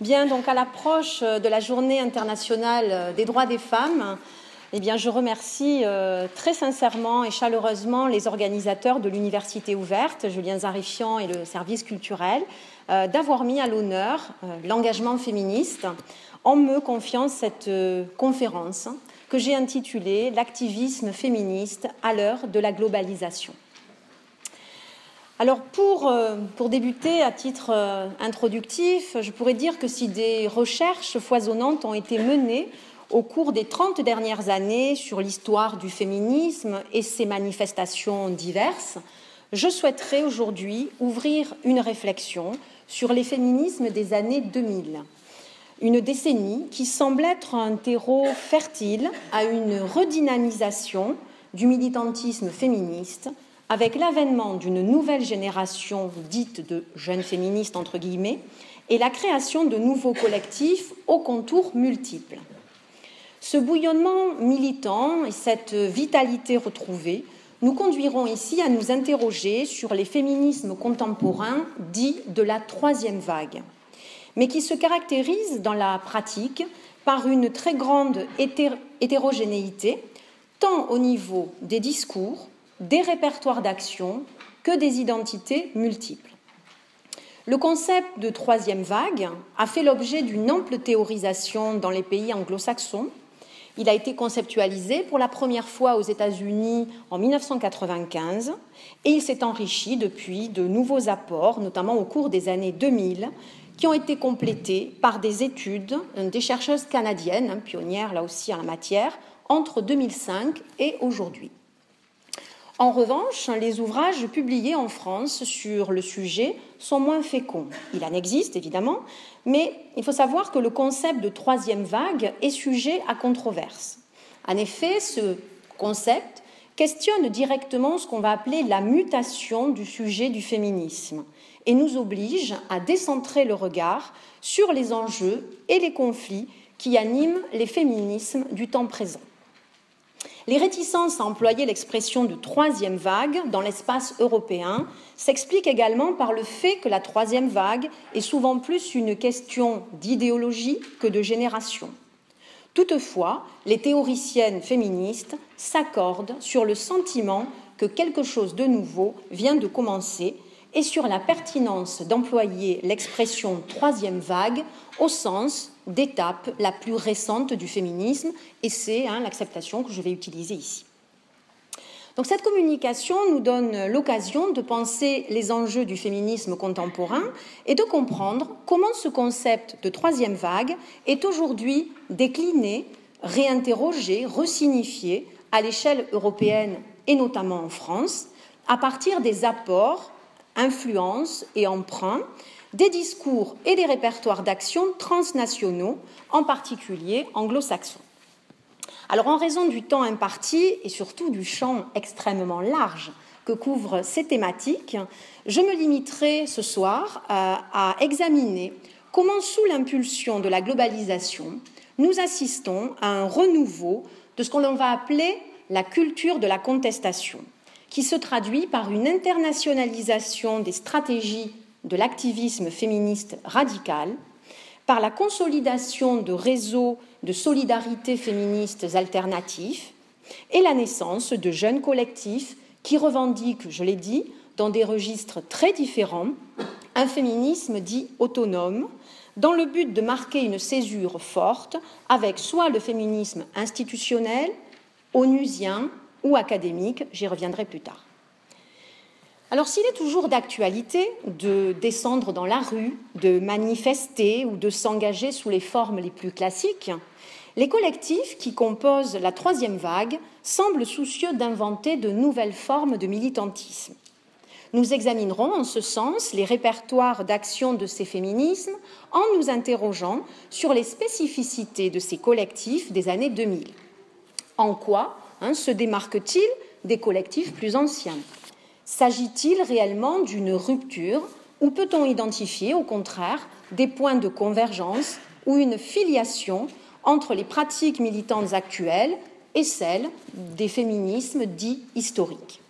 Bien, donc à l'approche de la Journée internationale des droits des femmes, eh je remercie euh, très sincèrement et chaleureusement les organisateurs de l'Université ouverte, Julien Zarifian et le service culturel, euh, d'avoir mis à l'honneur euh, l'engagement féministe en me confiant cette conférence que j'ai intitulée L'activisme féministe à l'heure de la globalisation. Alors pour, pour, débuter à titre introductif, je pourrais dire que si des recherches foisonnantes ont été menées au cours des 30 dernières années sur l'histoire du féminisme et ses manifestations diverses, je souhaiterais aujourd'hui ouvrir une réflexion sur les féminismes des années 2000, une décennie qui semble être un terreau fertile à une redynamisation du militantisme féministe avec l'avènement d'une nouvelle génération dite de jeunes féministes, entre guillemets, et la création de nouveaux collectifs aux contours multiples. Ce bouillonnement militant et cette vitalité retrouvée nous conduiront ici à nous interroger sur les féminismes contemporains dits de la troisième vague, mais qui se caractérisent dans la pratique par une très grande hétérogénéité, tant au niveau des discours, des répertoires d'action que des identités multiples. Le concept de troisième vague a fait l'objet d'une ample théorisation dans les pays anglo-saxons. Il a été conceptualisé pour la première fois aux États-Unis en 1995 et il s'est enrichi depuis de nouveaux apports, notamment au cours des années 2000, qui ont été complétés par des études des chercheuses canadiennes, hein, pionnières là aussi en la matière, entre 2005 et aujourd'hui. En revanche, les ouvrages publiés en France sur le sujet sont moins féconds. Il en existe évidemment, mais il faut savoir que le concept de troisième vague est sujet à controverse. En effet, ce concept questionne directement ce qu'on va appeler la mutation du sujet du féminisme et nous oblige à décentrer le regard sur les enjeux et les conflits qui animent les féminismes du temps présent. Les réticences à employer l'expression de troisième vague dans l'espace européen s'expliquent également par le fait que la troisième vague est souvent plus une question d'idéologie que de génération. Toutefois, les théoriciennes féministes s'accordent sur le sentiment que quelque chose de nouveau vient de commencer et sur la pertinence d'employer l'expression troisième vague au sens d'étape la plus récente du féminisme, et c'est hein, l'acceptation que je vais utiliser ici. Donc cette communication nous donne l'occasion de penser les enjeux du féminisme contemporain et de comprendre comment ce concept de troisième vague est aujourd'hui décliné, réinterrogé, resignifié à l'échelle européenne et notamment en France, à partir des apports, influences et emprunts des discours et des répertoires d'action transnationaux, en particulier anglo-saxons. Alors, en raison du temps imparti et surtout du champ extrêmement large que couvrent ces thématiques, je me limiterai ce soir à, à examiner comment, sous l'impulsion de la globalisation, nous assistons à un renouveau de ce qu'on va appeler la culture de la contestation, qui se traduit par une internationalisation des stratégies de l'activisme féministe radical, par la consolidation de réseaux de solidarité féministes alternatifs et la naissance de jeunes collectifs qui revendiquent, je l'ai dit, dans des registres très différents, un féminisme dit autonome, dans le but de marquer une césure forte avec soit le féminisme institutionnel, onusien ou académique, j'y reviendrai plus tard. Alors s'il est toujours d'actualité de descendre dans la rue, de manifester ou de s'engager sous les formes les plus classiques, les collectifs qui composent la troisième vague semblent soucieux d'inventer de nouvelles formes de militantisme. Nous examinerons en ce sens les répertoires d'action de ces féminismes en nous interrogeant sur les spécificités de ces collectifs des années 2000. En quoi hein, se démarquent-ils des collectifs plus anciens? S'agit-il réellement d'une rupture ou peut-on identifier au contraire des points de convergence ou une filiation entre les pratiques militantes actuelles et celles des féminismes dits historiques?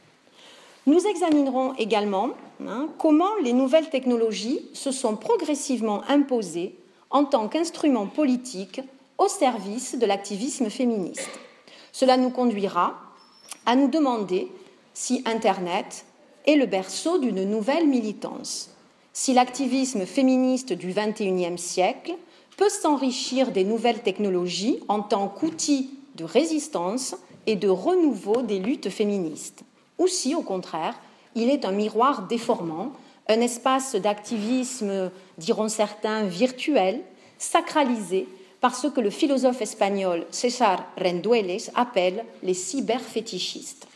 Nous examinerons également hein, comment les nouvelles technologies se sont progressivement imposées en tant qu'instrument politique au service de l'activisme féministe. Cela nous conduira à nous demander si Internet est le berceau d'une nouvelle militance, si l'activisme féministe du XXIe siècle peut s'enrichir des nouvelles technologies en tant qu'outil de résistance et de renouveau des luttes féministes, ou si, au contraire, il est un miroir déformant, un espace d'activisme, diront certains, virtuel, sacralisé par ce que le philosophe espagnol César Rendueles appelle les cyberfétichistes.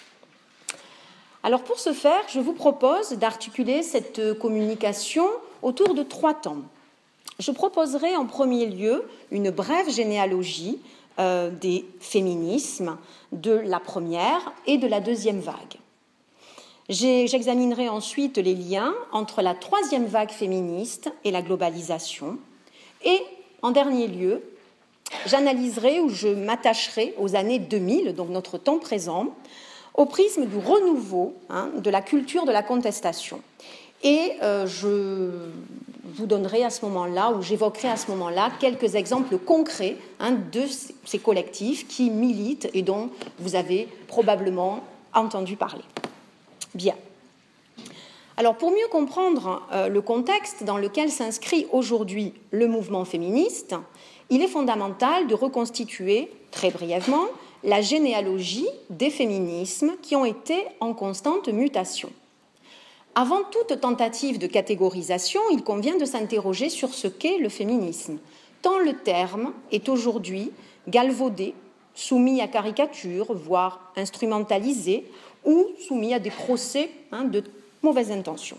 Alors pour ce faire, je vous propose d'articuler cette communication autour de trois temps. Je proposerai en premier lieu une brève généalogie euh, des féminismes de la première et de la deuxième vague. J'examinerai ensuite les liens entre la troisième vague féministe et la globalisation. Et en dernier lieu, j'analyserai ou je m'attacherai aux années 2000, donc notre temps présent, au prisme du renouveau hein, de la culture de la contestation. Et euh, je vous donnerai à ce moment-là, ou j'évoquerai à ce moment-là, quelques exemples concrets hein, de ces collectifs qui militent et dont vous avez probablement entendu parler. Bien. Alors pour mieux comprendre euh, le contexte dans lequel s'inscrit aujourd'hui le mouvement féministe, il est fondamental de reconstituer très brièvement la généalogie des féminismes qui ont été en constante mutation. Avant toute tentative de catégorisation, il convient de s'interroger sur ce qu'est le féminisme, tant le terme est aujourd'hui galvaudé, soumis à caricature, voire instrumentalisé, ou soumis à des procès hein, de mauvaise intention.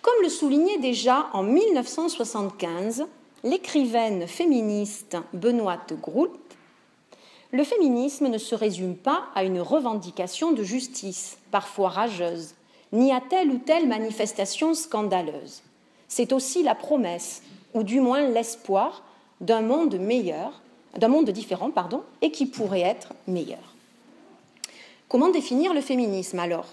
Comme le soulignait déjà en 1975 l'écrivaine féministe Benoîte Groult, le féminisme ne se résume pas à une revendication de justice, parfois rageuse, ni à telle ou telle manifestation scandaleuse. C'est aussi la promesse, ou du moins l'espoir, d'un monde meilleur, d'un monde différent, pardon, et qui pourrait être meilleur. Comment définir le féminisme alors?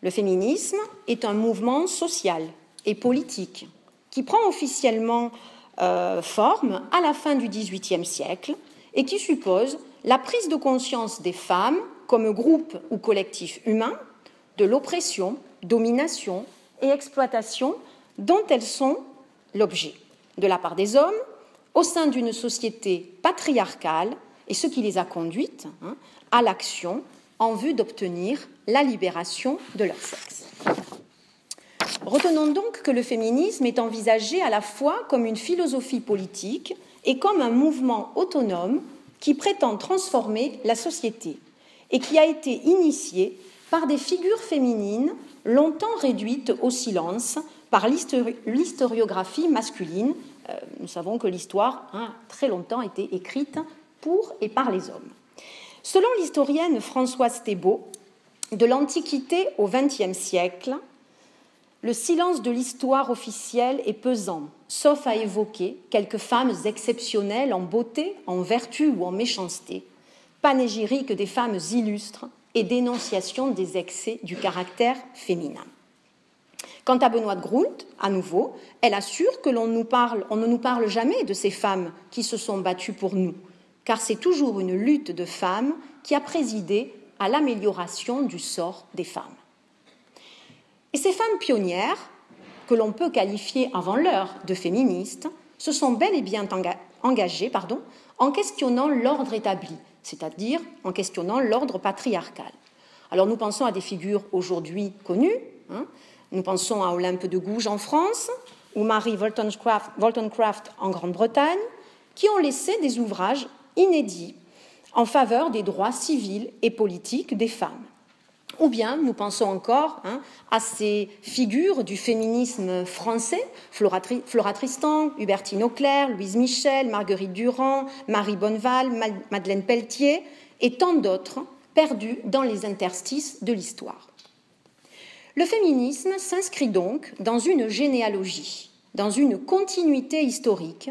Le féminisme est un mouvement social et politique qui prend officiellement euh, forme à la fin du XVIIIe siècle et qui suppose la prise de conscience des femmes comme groupe ou collectif humain de l'oppression, domination et exploitation dont elles sont l'objet, de la part des hommes, au sein d'une société patriarcale, et ce qui les a conduites hein, à l'action en vue d'obtenir la libération de leur sexe. Retenons donc que le féminisme est envisagé à la fois comme une philosophie politique et comme un mouvement autonome qui prétend transformer la société et qui a été initié par des figures féminines longtemps réduites au silence par l'historiographie masculine. Euh, nous savons que l'histoire a très longtemps été écrite pour et par les hommes. Selon l'historienne Françoise Thébault, de l'Antiquité au XXe siècle, le silence de l'histoire officielle est pesant, sauf à évoquer quelques femmes exceptionnelles en beauté, en vertu ou en méchanceté, panégyrique des femmes illustres et dénonciation des excès du caractère féminin. Quant à Benoît de à nouveau, elle assure que l'on ne nous parle jamais de ces femmes qui se sont battues pour nous, car c'est toujours une lutte de femmes qui a présidé à l'amélioration du sort des femmes. Et ces femmes pionnières que l'on peut qualifier avant l'heure de féministes, se sont bel et bien engagées pardon, en questionnant l'ordre établi, c'est-à-dire en questionnant l'ordre patriarcal. Alors nous pensons à des figures aujourd'hui connues, hein. nous pensons à Olympe de Gouges en France ou Marie Wollstonecraft en Grande-Bretagne, qui ont laissé des ouvrages inédits en faveur des droits civils et politiques des femmes. Ou bien nous pensons encore hein, à ces figures du féminisme français, Flora, Tristan, Hubertine Auclair, Louise Michel, Marguerite Durand, Marie Bonneval, Madeleine Pelletier et tant d'autres perdus dans les interstices de l'histoire. Le féminisme s'inscrit donc dans une généalogie, dans une continuité historique,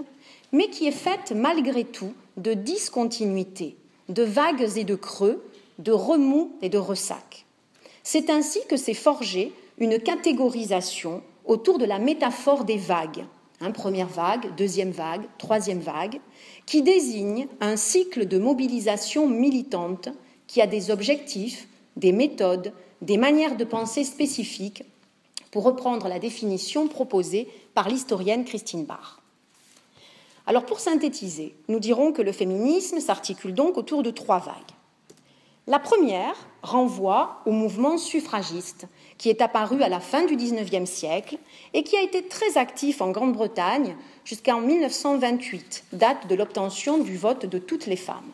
mais qui est faite malgré tout de discontinuités, de vagues et de creux, de remous et de ressacs. C'est ainsi que s'est forgée une catégorisation autour de la métaphore des vagues, hein, première vague, deuxième vague, troisième vague, qui désigne un cycle de mobilisation militante qui a des objectifs, des méthodes, des manières de penser spécifiques, pour reprendre la définition proposée par l'historienne Christine Barr. Alors pour synthétiser, nous dirons que le féminisme s'articule donc autour de trois vagues. La première renvoie au mouvement suffragiste qui est apparu à la fin du XIXe siècle et qui a été très actif en Grande-Bretagne jusqu'en 1928, date de l'obtention du vote de toutes les femmes.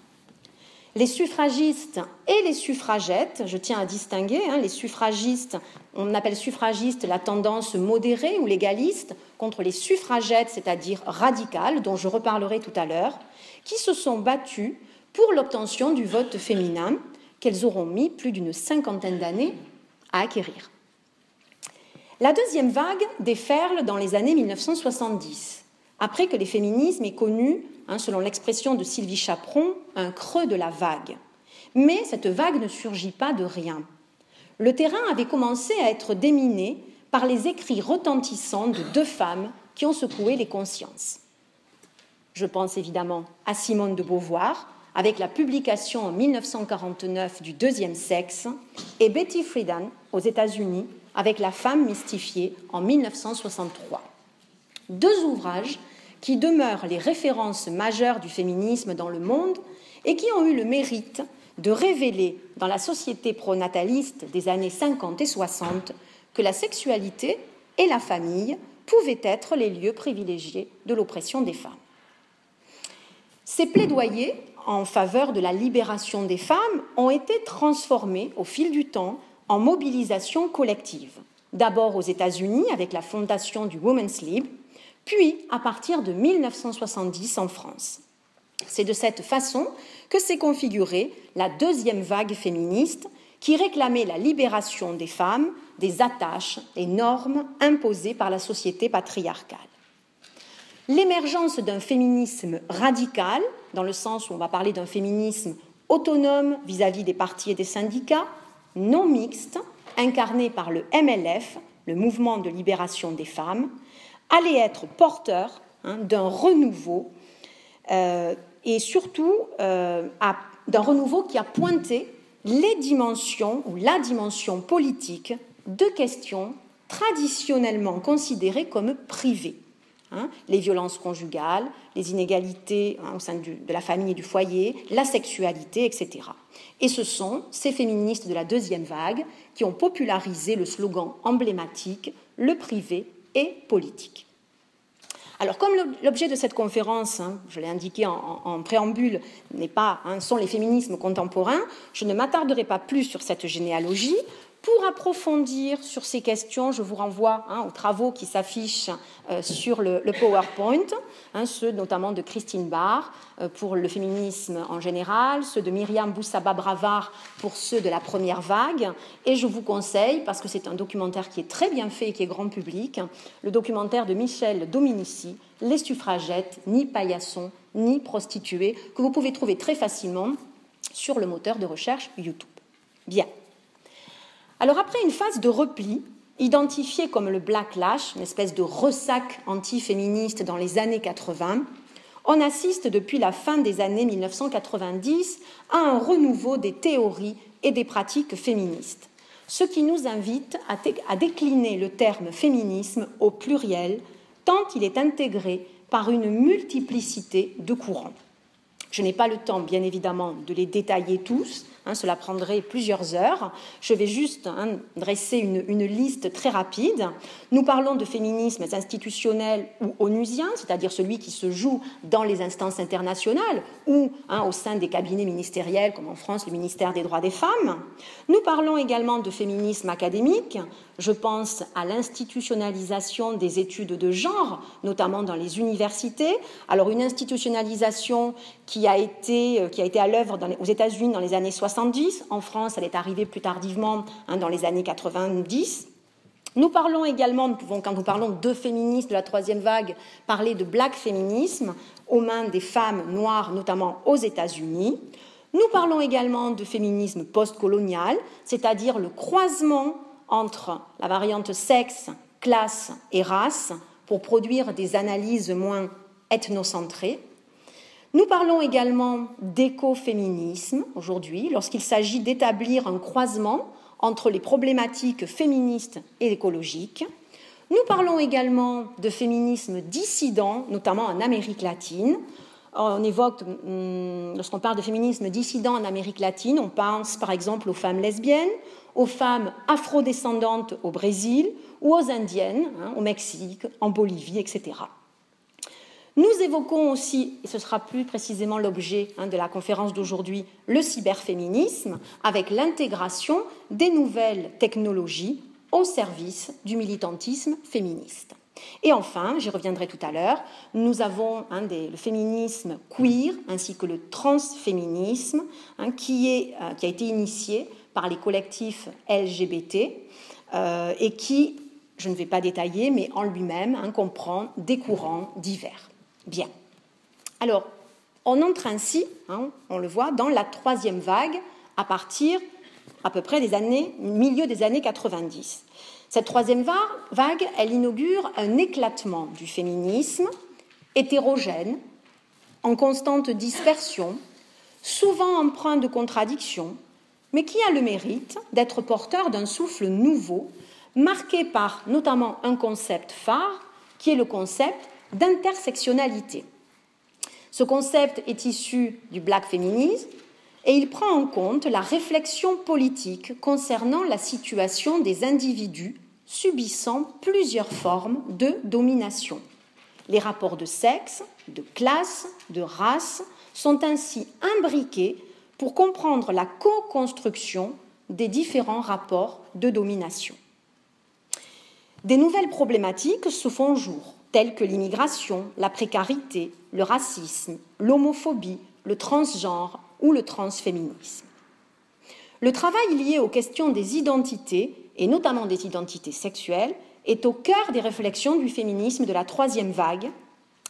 Les suffragistes et les suffragettes, je tiens à distinguer, hein, les suffragistes, on appelle suffragistes la tendance modérée ou légaliste, contre les suffragettes, c'est-à-dire radicales, dont je reparlerai tout à l'heure, qui se sont battues pour l'obtention du vote féminin qu'elles auront mis plus d'une cinquantaine d'années à acquérir. La deuxième vague déferle dans les années 1970, après que les féminismes aient connu Hein, selon l'expression de Sylvie Chaperon, un creux de la vague. Mais cette vague ne surgit pas de rien. Le terrain avait commencé à être déminé par les écrits retentissants de deux femmes qui ont secoué les consciences. Je pense évidemment à Simone de Beauvoir, avec la publication en 1949 du Deuxième Sexe, et Betty Friedan aux États-Unis, avec La femme mystifiée en 1963. Deux ouvrages qui demeurent les références majeures du féminisme dans le monde et qui ont eu le mérite de révéler dans la société pronataliste des années 50 et 60 que la sexualité et la famille pouvaient être les lieux privilégiés de l'oppression des femmes. Ces plaidoyers en faveur de la libération des femmes ont été transformés au fil du temps en mobilisation collective. D'abord aux États-Unis avec la fondation du Women's Lib, puis à partir de 1970 en France. C'est de cette façon que s'est configurée la deuxième vague féministe qui réclamait la libération des femmes des attaches et normes imposées par la société patriarcale. L'émergence d'un féminisme radical, dans le sens où on va parler d'un féminisme autonome vis-à-vis -vis des partis et des syndicats, non mixte, incarné par le MLF, le mouvement de libération des femmes, allait être porteur hein, d'un renouveau euh, et surtout euh, d'un renouveau qui a pointé les dimensions ou la dimension politique de questions traditionnellement considérées comme privées. Hein, les violences conjugales, les inégalités hein, au sein de la famille et du foyer, la sexualité, etc. Et ce sont ces féministes de la deuxième vague qui ont popularisé le slogan emblématique Le privé politique. Alors, comme l'objet de cette conférence, hein, je l'ai indiqué en, préambule, n'est pas, sont les féminismes contemporains, je ne m'attarderai pas plus sur cette généalogie. Pour approfondir sur ces questions, je vous renvoie hein, aux travaux qui s'affichent euh, sur le, PowerPoint, hein, ceux notamment de Christine Barr euh, pour le féminisme en général, ceux de Myriam Boussaba-Bravard pour ceux de la première vague. Et je vous conseille, parce que c'est un documentaire qui est très bien fait et qui est grand public, le documentaire de Michel Dominici, Les suffragettes, ni paillassons, ni prostituées, que vous pouvez trouver très facilement sur le moteur de recherche YouTube. Bien. Alors après une phase de repli, identifiée comme le Blacklash, une espèce de ressac antiféministe dans les années 80, on assiste depuis la fin des années 1990 à un renouveau des théories et des pratiques féministes, ce qui nous invite à, décliner le terme féminisme au pluriel, tant il est intégré par une multiplicité de courants. Je n'ai pas le temps, bien évidemment, de les détailler tous, Hein, cela prendrait plusieurs heures. Je vais juste hein, dresser une, liste très rapide. Nous parlons de féminisme institutionnel ou onusien, c'est-à-dire celui qui se joue dans les instances internationales ou hein, au sein des cabinets ministériels, comme en France le ministère des droits des femmes. Nous parlons également de féminisme académique. Je pense à l'institutionnalisation des études de genre, notamment dans les universités. Alors une institutionnalisation qui a été, euh, qui a été à l'œuvre aux États-Unis dans les années 60 en France, elle est arrivée plus tardivement, hein, dans les années 90. Nous parlons également, nous pouvons, quand nous parlons de féministes de la troisième vague, parler de black féminisme aux mains des femmes noires, notamment aux États-Unis. Nous parlons également de féminisme postcolonial, c'est-à-dire le croisement entre la variante sexe, classe et race pour produire des analyses moins ethnocentrées. Nous parlons également d'écoféminisme aujourd'hui, lorsqu'il s'agit d'établir un croisement entre les problématiques féministes et écologiques. Nous parlons également de féminisme dissident, notamment en Amérique latine. On évoque, hum, lorsqu'on parle de féminisme dissident en Amérique latine, on pense par exemple aux femmes lesbiennes, aux femmes afrodescendantes au Brésil ou aux indiennes hein, au Mexique, en Bolivie, etc. Nous évoquons aussi, et ce sera plus précisément l'objet hein, de la conférence d'aujourd'hui, le cyberféminisme, avec l'intégration des nouvelles technologies au service du militantisme féministe. Et enfin, j'y reviendrai tout à l'heure, nous avons hein, le féminisme queer ainsi que le transféminisme qui, euh, qui, a été initié par les collectifs LGBT euh, et qui, je ne vais pas détailler, mais en lui-même comprend des courants divers. Bien. Alors, on entre ainsi, hein, on le voit, dans la troisième vague à partir à peu près des années, milieu des années 90. Cette troisième vague, elle inaugure un éclatement du féminisme hétérogène, en constante dispersion, souvent empreint de contradictions, mais qui a le mérite d'être porteur d'un souffle nouveau, marqué par notamment un concept phare, qui est le concept d'intersectionnalité. Ce concept est issu du black féminisme et il prend en compte la réflexion politique concernant la situation des individus subissant plusieurs formes de domination. Les rapports de sexe, de classe, de race sont ainsi imbriqués pour comprendre la co-construction des différents rapports de domination. Des nouvelles problématiques se font jour tels que l'immigration, la précarité, le racisme, l'homophobie, le transgenre ou le transféminisme. Le travail lié aux questions des identités, et notamment des identités sexuelles, est au cœur des réflexions du féminisme de la troisième vague,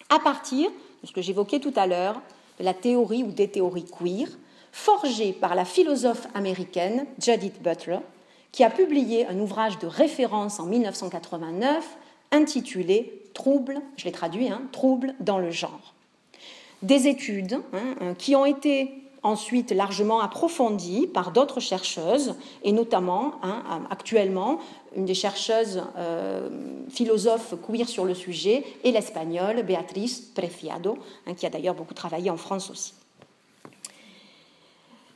à partir de ce que j'évoquais tout à l'heure, de la théorie ou des théories queer, forgée par la philosophe américaine Judith Butler, qui a publié un ouvrage de référence en 1989 intitulé Troubles, je l'ai traduit, hein, Troubles dans le genre. Des études hein, hein, qui ont été ensuite largement approfondies par d'autres chercheuses, et notamment actuellement une des chercheuses euh, philosophes queer sur le sujet est l'espagnole Beatriz Preciado, qui a d'ailleurs beaucoup travaillé en France aussi.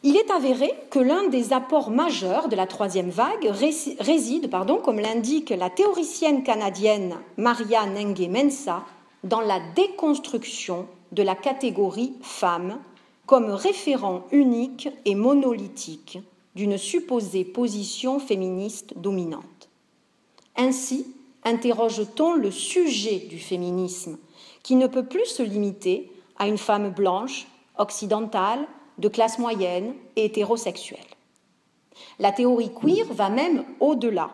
Il est avéré que l'un des apports majeurs de la troisième vague réside, pardon, comme l'indique la théoricienne canadienne Maria Nengue Mensa, dans la déconstruction de la catégorie femme comme référent unique et monolithique d'une supposée position féministe dominante. Ainsi, interroge-t-on le sujet du féminisme, qui ne peut plus se limiter à une femme blanche, occidentale, de classe moyenne et hétérosexuelle. La théorie queer va même au-delà,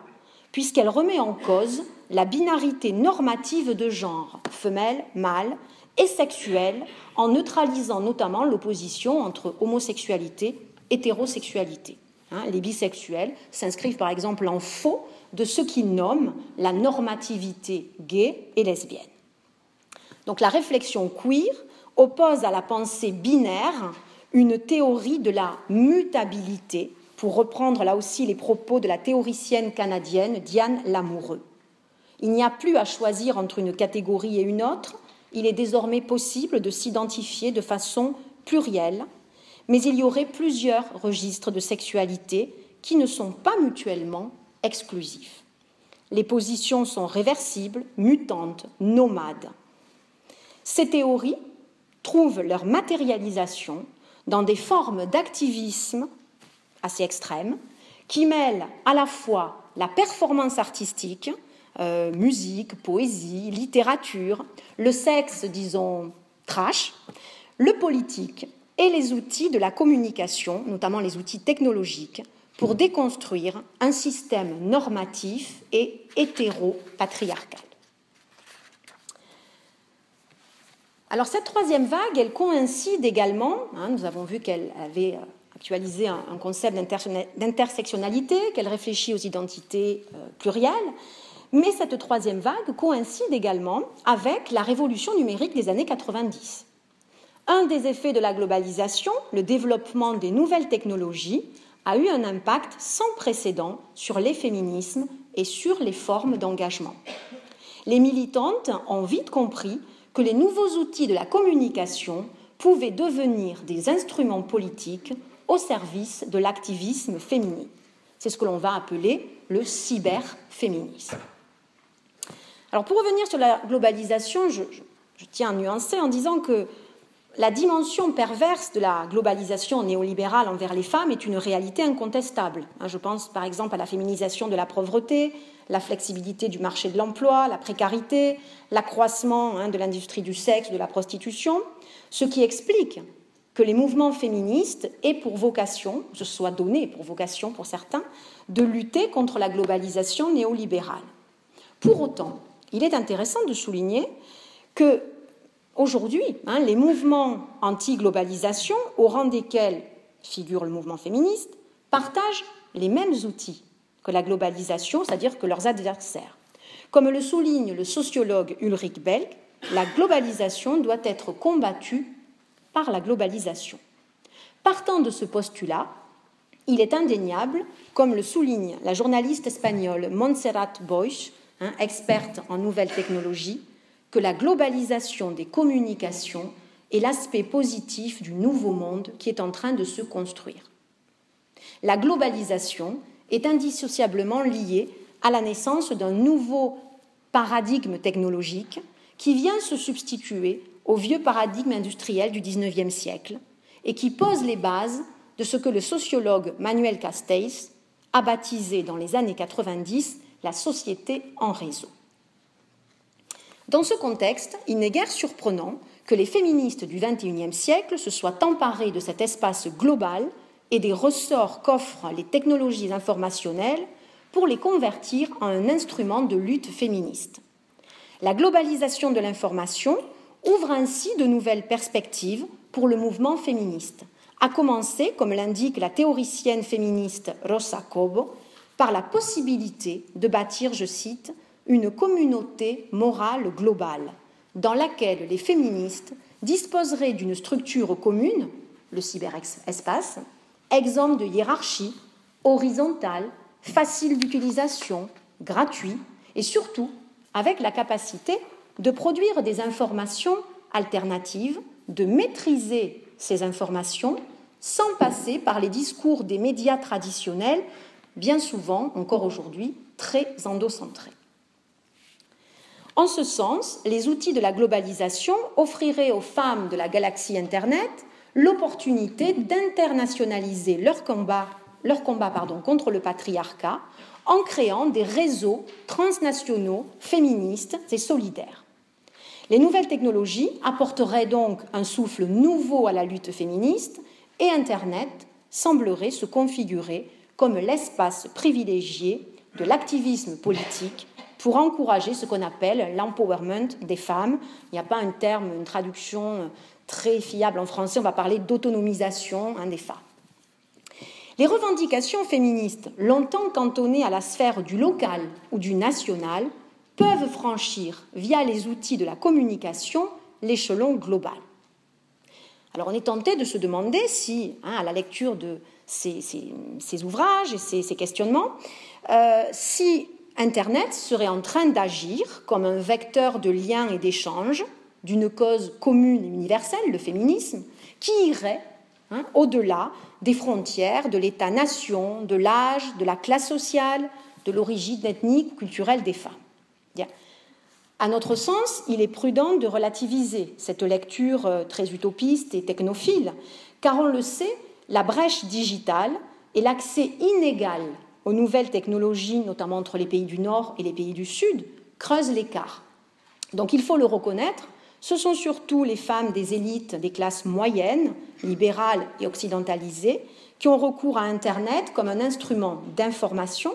puisqu'elle remet en cause la binarité normative de genre, femelle, mâle, et sexuelle, en neutralisant notamment l'opposition entre homosexualité et hétérosexualité. Hein, les bisexuels s'inscrivent par exemple en faux de ce qu'ils nomment la normativité gay et lesbienne. Donc la réflexion queer oppose à la pensée binaire une théorie de la mutabilité, pour reprendre là aussi les propos de la théoricienne canadienne Diane Lamoureux. Il n'y a plus à choisir entre une catégorie et une autre, il est désormais possible de s'identifier de façon plurielle, mais il y aurait plusieurs registres de sexualité qui ne sont pas mutuellement exclusifs. Les positions sont réversibles, mutantes, nomades. Ces théories trouvent leur matérialisation dans des formes d'activisme assez extrêmes qui mêlent à la fois la performance artistique, euh, musique, poésie, littérature, le sexe, disons, trash, le politique et les outils de la communication, notamment les outils technologiques, pour déconstruire un système normatif et hétéro-patriarcal. Alors cette troisième vague, elle coïncide également, hein, nous avons vu qu'elle avait euh, actualisé un, concept d'intersectionnalité, qu'elle réfléchit aux identités euh, plurielles, Mais cette troisième vague coïncide également avec la révolution numérique des années 90. Un des effets de la globalisation, le développement des nouvelles technologies, a eu un impact sans précédent sur les féminismes et sur les formes d'engagement. Les militantes ont vite compris que les nouveaux outils de la communication pouvaient devenir des instruments politiques au service de l'activisme féminin. C'est ce que l'on va appeler le cyberféminisme. Alors pour revenir sur la globalisation, je, je tiens à nuancer en disant que la dimension perverse de la globalisation néolibérale envers les femmes est une réalité incontestable. Hein, je pense par exemple à la féminisation de la pauvreté, la flexibilité du marché de l'emploi, la précarité, l'accroissement hein, de l'industrie du sexe, de la prostitution, ce qui explique que les mouvements féministes aient pour vocation, ce soit donné pour vocation pour certains, de lutter contre la globalisation néolibérale. Pour autant, il est intéressant de souligner que Aujourd'hui, hein, les mouvements anti-globalisation, au rang desquels figure le mouvement féministe, partagent les mêmes outils que la globalisation, c'est-à-dire que leurs adversaires. Comme le souligne le sociologue Ulrich Belk, la globalisation doit être combattue par la globalisation. Partant de ce postulat, il est indéniable, comme le souligne la journaliste espagnole Montserrat Boix, hein, experte en nouvelles technologies, que la globalisation des communications est l'aspect positif du nouveau monde qui est en train de se construire. La globalisation est indissociablement liée à la naissance d'un nouveau paradigme technologique qui vient se substituer au vieux paradigme industriel du XIXe siècle et qui pose les bases de ce que le sociologue Manuel Castells a baptisé dans les années 90 la société en réseau. Dans ce contexte, il n'est guère surprenant que les féministes du XXIe siècle se soient emparées de cet espace global et des ressorts qu'offrent les technologies informationnelles pour les convertir en un instrument de lutte féministe. La globalisation de l'information ouvre ainsi de nouvelles perspectives pour le mouvement féministe, à commencer, comme l'indique la théoricienne féministe Rosa Cobo, par la possibilité de bâtir, je cite, une communauté morale globale dans laquelle les féministes disposeraient d'une structure commune, le cyberespace, exemple de hiérarchie, horizontale, facile d'utilisation, gratuit et surtout avec la capacité de produire des informations alternatives, de maîtriser ces informations sans passer par les discours des médias traditionnels, bien souvent, encore aujourd'hui, très endocentrés. En ce sens, les outils de la globalisation offriraient aux femmes de la galaxie Internet l'opportunité d'internationaliser leur combat, contre le patriarcat en créant des réseaux transnationaux féministes et solidaires. Les nouvelles technologies apporteraient donc un souffle nouveau à la lutte féministe et Internet semblerait se configurer comme l'espace privilégié de l'activisme politique pour encourager ce qu'on appelle l'empowerment des femmes. Il n'y a pas un terme, une traduction très fiable en français, on va parler d'autonomisation hein, des femmes. Les revendications féministes, longtemps cantonnées à la sphère du local ou du national, peuvent franchir, via les outils de la communication, l'échelon global. Alors on est tenté de se demander si, hein, à la lecture de ces, ouvrages et ces, questionnements, euh, si Internet serait en train d'agir comme un vecteur de lien et d'échange d'une cause commune et universelle, le féminisme, qui irait hein, au-delà des frontières de l'État-nation, de l'âge, de la classe sociale, de l'origine ethnique ou culturelle des femmes. À notre sens, il est prudent de relativiser cette lecture euh, très utopiste et technophile, car on le sait, la brèche digitale et l'accès inégal aux nouvelles technologies, notamment entre les pays du Nord et les pays du Sud, creusent l'écart. Donc il faut le reconnaître, ce sont surtout les femmes des élites des classes moyennes, libérales et occidentalisées, qui ont recours à Internet comme un instrument d'information,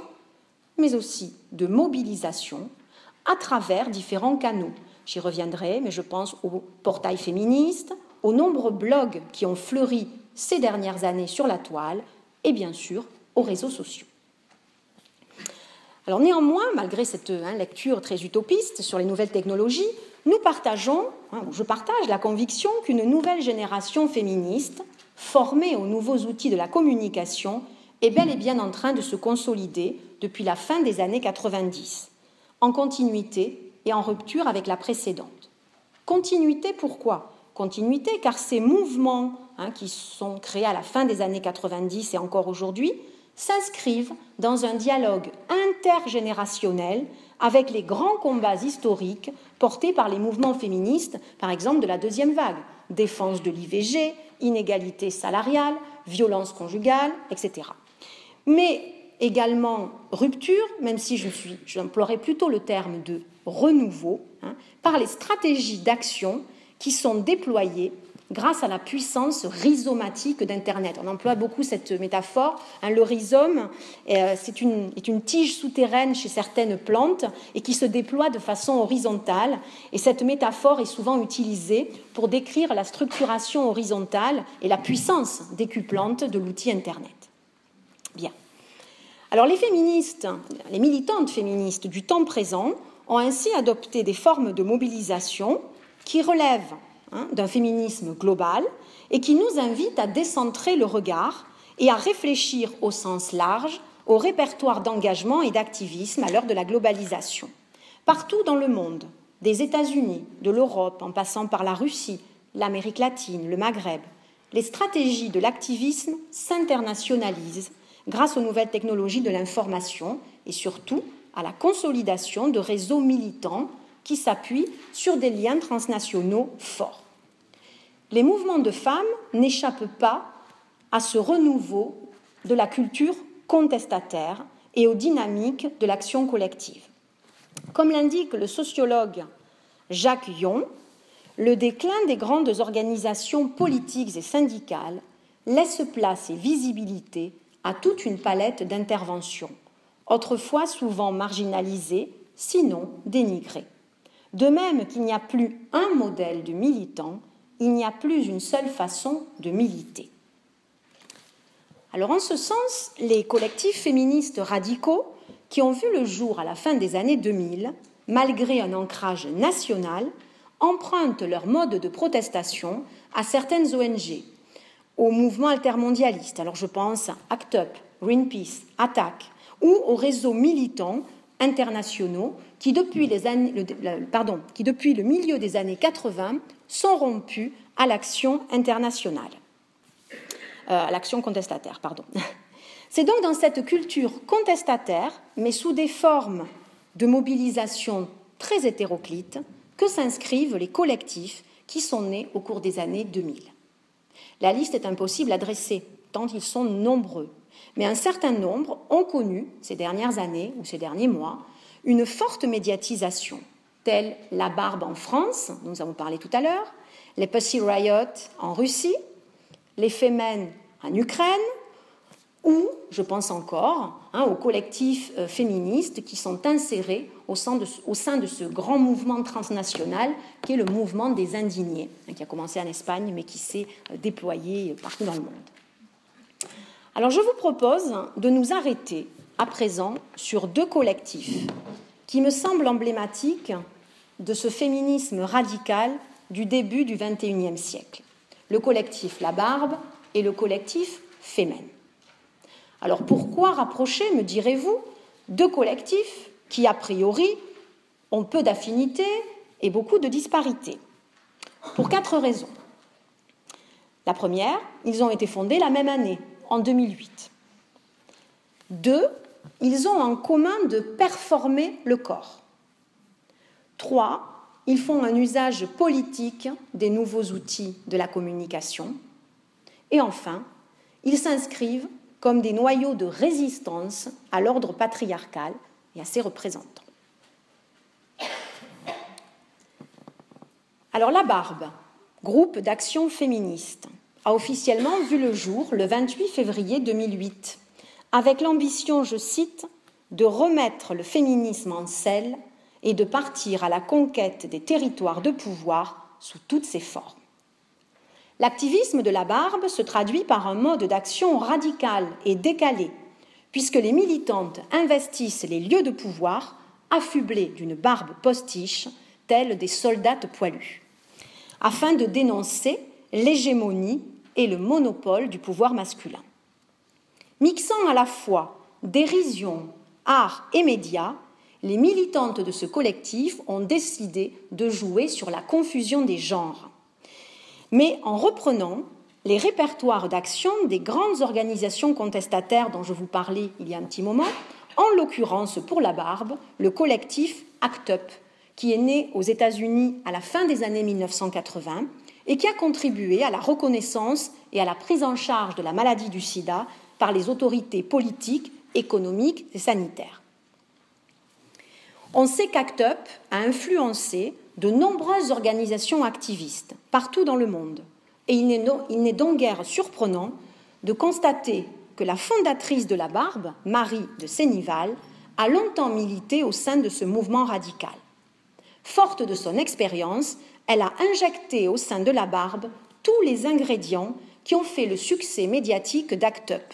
mais aussi de mobilisation à travers différents canaux. J'y reviendrai, mais je pense aux portails féministes, aux nombreux blogs qui ont fleuri ces dernières années sur la toile, et bien sûr aux réseaux sociaux. Alors néanmoins, malgré cette hein, lecture très utopiste sur les nouvelles technologies, nous partageons, hein, je partage la conviction qu'une nouvelle génération féministe, formée aux nouveaux outils de la communication, est bel et bien en train de se consolider depuis la fin des années 90, en continuité et en rupture avec la précédente. Continuité pourquoi? Continuité car ces mouvements hein, qui sont créés à la fin des années 90 et encore aujourd'hui s'inscrivent dans un dialogue intergénérationnel avec les grands combats historiques portés par les mouvements féministes, par exemple de la deuxième vague, défense de l'IVG, inégalité salariale, violence conjugale, etc. Mais également rupture, même si je j'emploierais plutôt le terme de renouveau, hein, par les stratégies d'action qui sont déployées grâce à la puissance rhizomatique d'Internet. On emploie beaucoup cette métaphore. Hein, le rhizome, euh, c'est est une tige souterraine chez certaines plantes et qui se déploie de façon horizontale. Et cette métaphore est souvent utilisée pour décrire la structuration horizontale et la puissance décuplante de l'outil Internet. Bien. Alors les féministes, les militantes féministes du temps présent ont ainsi adopté des formes de mobilisation qui relèvent Hein, d'un féminisme global et qui nous invite à décentrer le regard et à réfléchir au sens large au répertoire d'engagement et d'activisme à l'heure de la globalisation. Partout dans le monde, des États-Unis, de l'Europe, en passant par la Russie, l'Amérique latine, le Maghreb, les stratégies de l'activisme s'internationalisent grâce aux nouvelles technologies de l'information et surtout à la consolidation de réseaux militants qui s'appuient sur des liens transnationaux forts les mouvements de femmes n'échappent pas à ce renouveau de la culture contestataire et aux dynamiques de l'action collective. Comme l'indique le sociologue Jacques Yon, le déclin des grandes organisations politiques et syndicales laisse place et visibilité à toute une palette d'interventions, autrefois souvent marginalisées, sinon dénigrées. De même qu'il n'y a plus un modèle de militant, il n'y a plus une seule façon de militer. Alors en ce sens, les collectifs féministes radicaux qui ont vu le jour à la fin des années 2000, malgré un ancrage national, empruntent leur mode de protestation à certaines ONG, au mouvement altermondialiste. Alors je pense à ACT UP, Greenpeace, ATTAC, ou aux réseaux militants internationaux qui depuis, qui depuis le milieu des années 80 sont rompus à l'action internationale, euh, à l'action contestataire, pardon. C'est donc dans cette culture contestataire, mais sous des formes de mobilisation très hétéroclites, que s'inscrivent les collectifs qui sont nés au cours des années 2000. La liste est impossible à dresser, tant ils sont nombreux, mais un certain nombre ont connu, ces dernières années ou ces derniers mois, une forte médiatisation, telle la barbe en France, dont nous avons parlé tout à l'heure, les Pussy Riot en Russie, les Femen en Ukraine, ou, je pense encore, hein, aux collectifs euh, féministes qui sont insérés au sein, de, ce grand mouvement transnational qui est le mouvement des indignés, hein, qui a commencé en Espagne mais qui s'est euh, déployé partout dans le monde. Alors je vous propose de nous arrêter à présent sur deux collectifs qui me semblent emblématiques de ce féminisme radical du début du XXIe siècle, le collectif La Barbe et le collectif Femen. Alors pourquoi rapprocher, me direz-vous, deux collectifs qui, a priori, ont peu d'affinités et beaucoup de disparités? Pour quatre raisons. La première, ils ont été fondés la même année, en 2008. Deux, ils ont en commun de performer le corps. Trois, ils font un usage politique des nouveaux outils de la communication. Et enfin, ils s'inscrivent comme des noyaux de résistance à l'ordre patriarcal et à ses représentants. Alors la Barbe, groupe d'action féministe, a officiellement vu le jour le 28 février 2008, avec l'ambition, je cite, de remettre le féminisme en selle et de partir à la conquête des territoires de pouvoir sous toutes ses formes. L'activisme de la barbe se traduit par un mode d'action radical et décalé, puisque les militantes investissent les lieux de pouvoir affublées d'une barbe postiche, telles des soldates poilus, afin de dénoncer l'hégémonie et le monopole du pouvoir masculin. Mixant à la fois dérision, art et médias, les militantes de ce collectif ont décidé de jouer sur la confusion des genres, mais en reprenant les répertoires d'action des grandes organisations contestataires dont je vous parlais il y a un petit moment, en l'occurrence pour la barbe, le collectif ACT UP, qui est né aux États-Unis à la fin des années 1980 et qui a contribué à la reconnaissance et à la prise en charge de la maladie du sida par les autorités politiques, économiques et sanitaires. On sait qu'ACT UP a influencé de nombreuses organisations activistes partout dans le monde, et il n'est donc guère surprenant de constater que la fondatrice de la Barbe, Marie de Sénival, a longtemps milité au sein de ce mouvement radical. Forte de son expérience, elle a injecté au sein de la Barbe tous les ingrédients qui ont fait le succès médiatique d'Act Up,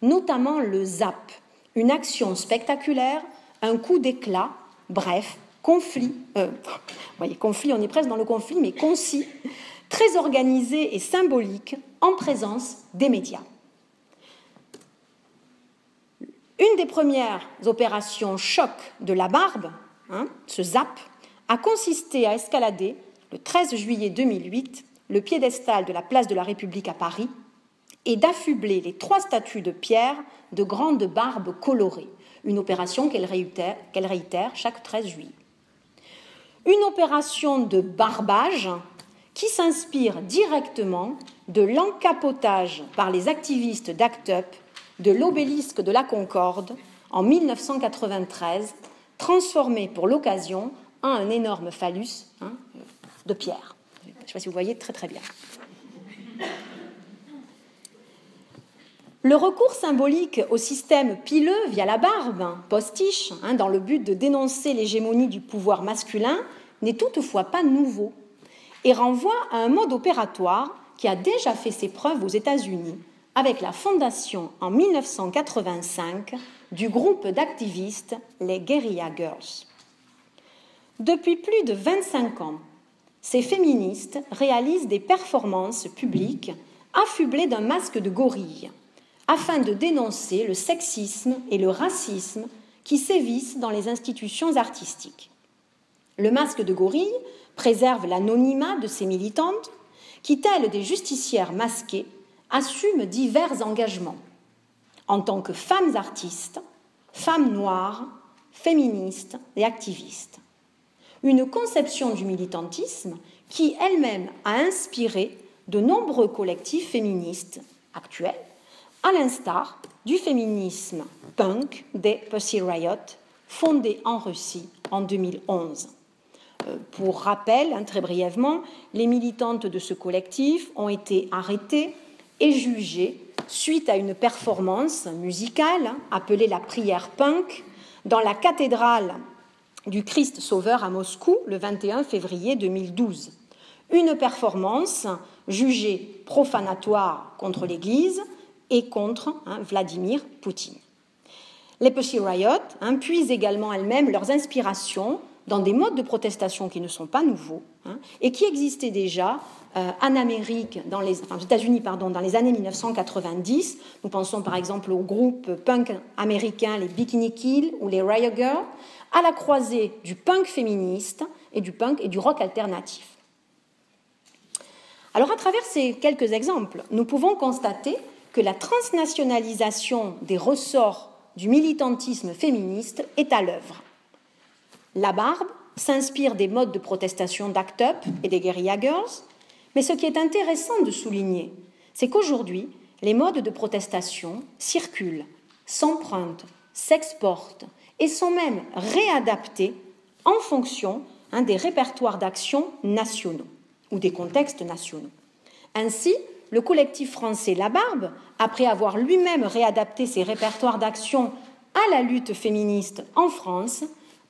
notamment le ZAP, une action spectaculaire, un coup d'éclat, bref, conflit, euh, voyez, conflit, on est presque dans le conflit, mais concis, très organisé et symbolique, en présence des médias. Une des premières opérations choc de la barbe, hein, ce ZAP, a consisté à escalader, le 13 juillet 2008, le piédestal de la place de la République à Paris et d'affubler les trois statues de pierre de grandes barbes colorées, une opération qu'elle réitère, chaque 13 juillet. Une opération de barbage qui s'inspire directement de l'encapotage par les activistes d'ACT UP de l'obélisque de la Concorde en 1993, transformé pour l'occasion en un énorme phallus hein, de pierre. Je ne sais pas si vous voyez très très bien. Le recours symbolique au système pileux via la barbe, postiche, hein, dans le but de dénoncer l'hégémonie du pouvoir masculin, n'est toutefois pas nouveau et renvoie à un mode opératoire qui a déjà fait ses preuves aux États-Unis avec la fondation en 1985 du groupe d'activistes les Guerrilla Girls. Depuis plus de 25 ans, ces féministes réalisent des performances publiques affublées d'un masque de gorille afin de dénoncer le sexisme et le racisme qui sévissent dans les institutions artistiques. Le masque de gorille préserve l'anonymat de ces militantes qui, telles des justicières masquées, assument divers engagements en tant que femmes artistes, femmes noires, féministes et activistes. Une conception du militantisme qui elle-même a inspiré de nombreux collectifs féministes actuels, à l'instar du féminisme punk des Pussy Riot, fondé en Russie en 2011. Euh, pour rappel, hein, très brièvement, les militantes de ce collectif ont été arrêtées est jugé suite à une performance musicale appelée la prière punk dans la cathédrale du Christ Sauveur à Moscou le 21 février 2012. Une performance jugée profanatoire contre l'Église et contre hein, Vladimir Poutine. Les Pussy Riot hein, puisent également elles-mêmes leurs inspirations dans des modes de protestation qui ne sont pas nouveaux hein, et qui existaient déjà euh, en Amérique, aux États-Unis, pardon, dans les années 1990. Nous pensons par exemple au groupe punk américain, les Bikini Kill ou les Riot Girls, à la croisée du punk féministe et du punk et du rock alternatif. Alors, à travers ces quelques exemples, nous pouvons constater que la transnationalisation des ressorts du militantisme féministe est à l'œuvre. La barbe s'inspire des modes de protestation d'Act Up et des Guerrilla Girls, mais ce qui est intéressant de souligner, c'est qu'aujourd'hui, les modes de protestation circulent, s'empruntent, s'exportent et sont même réadaptés en fonction hein, des répertoires d'action nationaux ou des contextes nationaux. Ainsi, le collectif français La Barbe, après avoir lui-même réadapté ses répertoires d'action à la lutte féministe en France,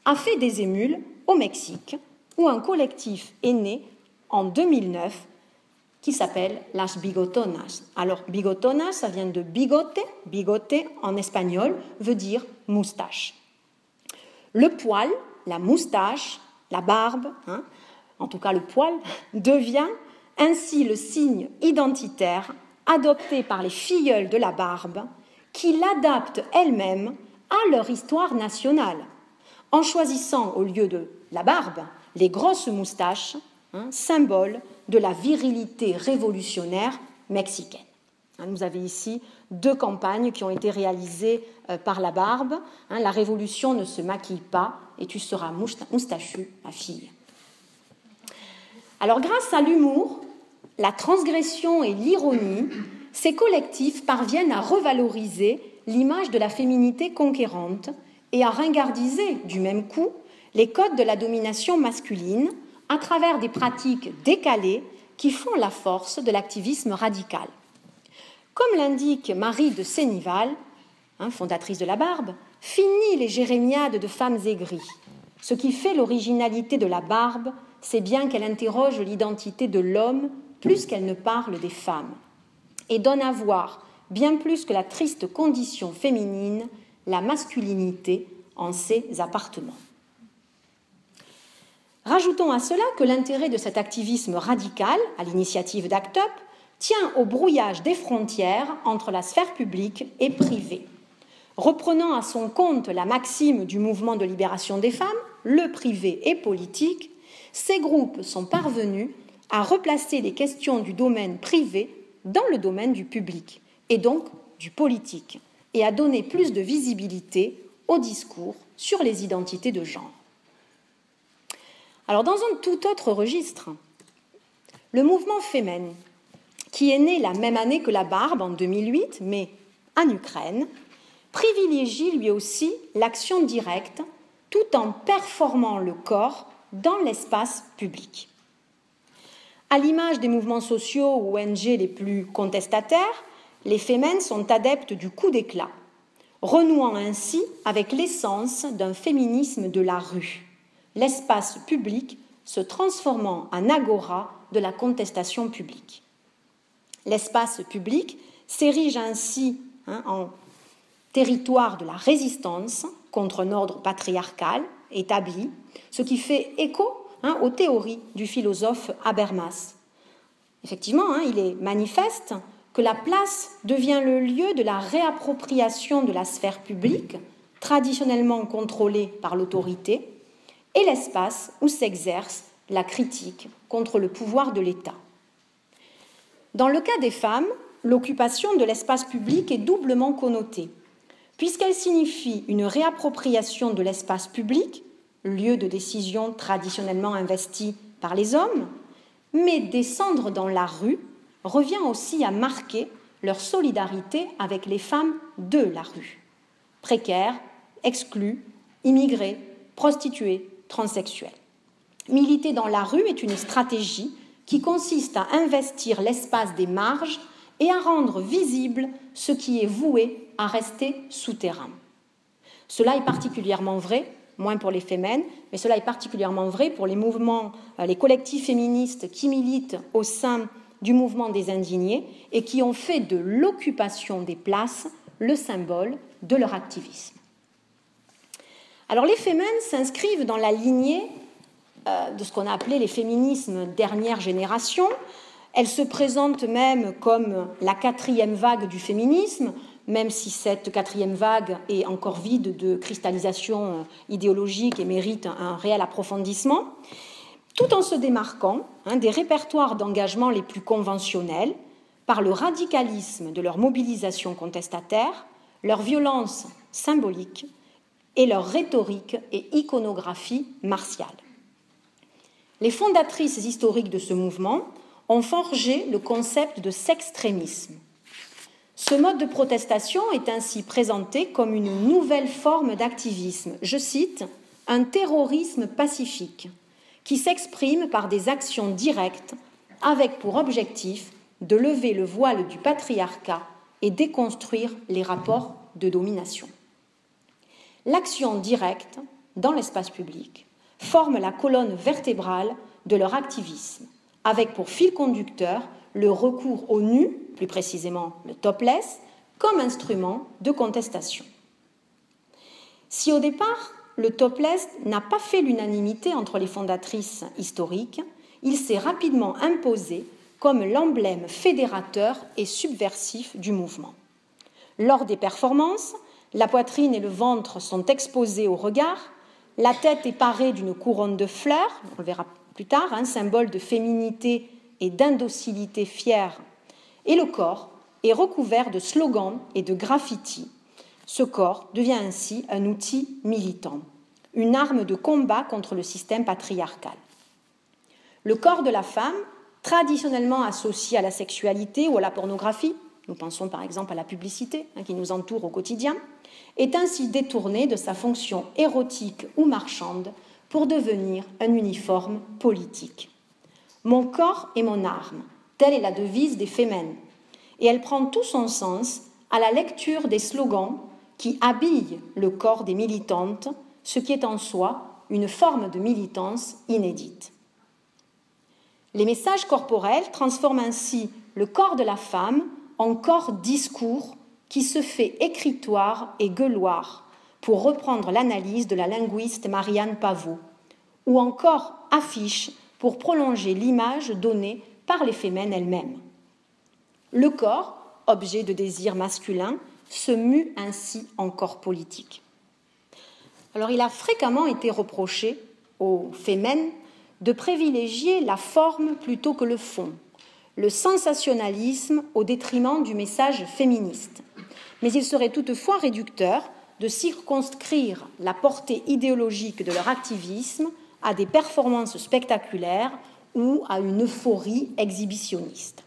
a fait des émules au Mexique, où un collectif est né en 2009 qui s'appelle las bigotonas. Alors, bigotonas, ça vient de bigote. Bigote, en espagnol, veut dire moustache. Le poil, la moustache, la barbe, hein, en tout cas le poil, devient ainsi le signe identitaire adopté par les filleuls de la barbe qui l'adaptent elles-mêmes à leur histoire nationale, en choisissant au lieu de la barbe les grosses moustaches, hein, symbole de la virilité révolutionnaire mexicaine. Hein, vous avez ici deux campagnes qui ont été réalisées euh, par la barbe. Hein, la révolution ne se maquille pas et tu seras moustachu, ma fille. Alors grâce à l'humour, la transgression et l'ironie, ces collectifs parviennent à revaloriser l'image de la féminité conquérante et à ringardiser du même coup les codes de la domination masculine à travers des pratiques décalées qui font la force de l'activisme radical. Comme l'indique Marie de Sénival, hein, fondatrice de la Barbe, fini les jérémiades de femmes aigries. Ce qui fait l'originalité de la Barbe, c'est bien qu'elle interroge l'identité de l'homme plus qu'elle ne parle des femmes, et donne à voir, bien plus que la triste condition féminine, la masculinité en ses appartements. Rajoutons à cela que l'intérêt de cet activisme radical, à l'initiative d'ACT UP, tient au brouillage des frontières entre la sphère publique et privée. Reprenant à son compte la maxime du mouvement de libération des femmes, le privé et politique, ces groupes sont parvenus à replacer les questions du domaine privé dans le domaine du public, et donc du politique, et à donner plus de visibilité au discours sur les identités de genre. Alors, dans un tout autre registre, le mouvement Femen, qui est né la même année que la Barbe en 2008, mais en Ukraine, privilégie lui aussi l'action directe tout en performant le corps dans l'espace public. À l'image des mouvements sociaux ou ONG les plus contestataires, les Femen sont adeptes du coup d'éclat, renouant ainsi avec l'essence d'un féminisme de la rue l'espace public se transformant en agora de la contestation publique. L'espace public s'érige ainsi hein, en territoire de la résistance contre un ordre patriarcal établi, ce qui fait écho hein, aux théories du philosophe Habermas. Effectivement, hein, il est manifeste que la place devient le lieu de la réappropriation de la sphère publique, traditionnellement contrôlée par l'autorité, et l'espace où s'exerce la critique contre le pouvoir de l'État. Dans le cas des femmes, l'occupation de l'espace public est doublement connotée, puisqu'elle signifie une réappropriation de l'espace public, lieu de décision traditionnellement investi par les hommes, mais descendre dans la rue revient aussi à marquer leur solidarité avec les femmes de la rue, précaires, exclues, immigrées, prostituées, transsexuels. Militer dans la rue est une stratégie qui consiste à investir l'espace des marges et à rendre visible ce qui est voué à rester souterrain. Cela est particulièrement vrai, moins pour les fémènes, mais cela est particulièrement vrai pour les mouvements, euh, les collectifs féministes qui militent au sein du mouvement des indignés et qui ont fait de l'occupation des places le symbole de leur activisme. Alors les fémènes s'inscrivent dans la lignée euh, de ce qu'on a appelé les féminismes dernière génération. Elles se présentent même comme la quatrième vague du féminisme, même si cette quatrième vague est encore vide de cristallisation euh, idéologique et mérite un réel approfondissement, tout en se démarquant hein, des répertoires d'engagement les plus conventionnels par le radicalisme de leur mobilisation contestataire, leur violence symbolique et leur rhétorique et iconographie martiale. Les fondatrices historiques de ce mouvement ont forgé le concept de sextrémisme. Ce mode de protestation est ainsi présenté comme une nouvelle forme d'activisme, je cite, un terrorisme pacifique, qui s'exprime par des actions directes avec pour objectif de lever le voile du patriarcat et déconstruire les rapports de domination l'action directe dans l'espace public forme la colonne vertébrale de leur activisme, avec pour fil conducteur le recours au nu, plus précisément le topless, comme instrument de contestation. Si au départ, le topless n'a pas fait l'unanimité entre les fondatrices historiques, il s'est rapidement imposé comme l'emblème fédérateur et subversif du mouvement. Lors des performances, la poitrine et le ventre sont exposés au regard, la tête est parée d'une couronne de fleurs, on le verra plus tard, un symbole de féminité et d'indocilité fière, et le corps est recouvert de slogans et de graffitis. Ce corps devient ainsi un outil militant, une arme de combat contre le système patriarcal. Le corps de la femme, traditionnellement associé à la sexualité ou à la pornographie, nous pensons par exemple à la publicité hein, qui nous entoure au quotidien, est ainsi détourné de sa fonction érotique ou marchande pour devenir un uniforme politique. Mon corps est mon arme, telle est la devise des Femmes, et elle prend tout son sens à la lecture des slogans qui habillent le corps des militantes, ce qui est en soi une forme de militance inédite. Les messages corporels transforment ainsi le corps de la femme en corps discours qui se fait écritoire et gueuloir, pour reprendre l'analyse de la linguiste Marianne Pavot, ou encore affiche pour prolonger l'image donnée par les femmes elles-mêmes. Le corps, objet de désir masculin, se mue ainsi en corps politique. Alors il a fréquemment été reproché aux femmes de privilégier la forme plutôt que le fond, le sensationnalisme au détriment du message féministe. Mais il serait toutefois réducteur de circonscrire la portée idéologique de leur activisme à des performances spectaculaires ou à une euphorie exhibitionniste.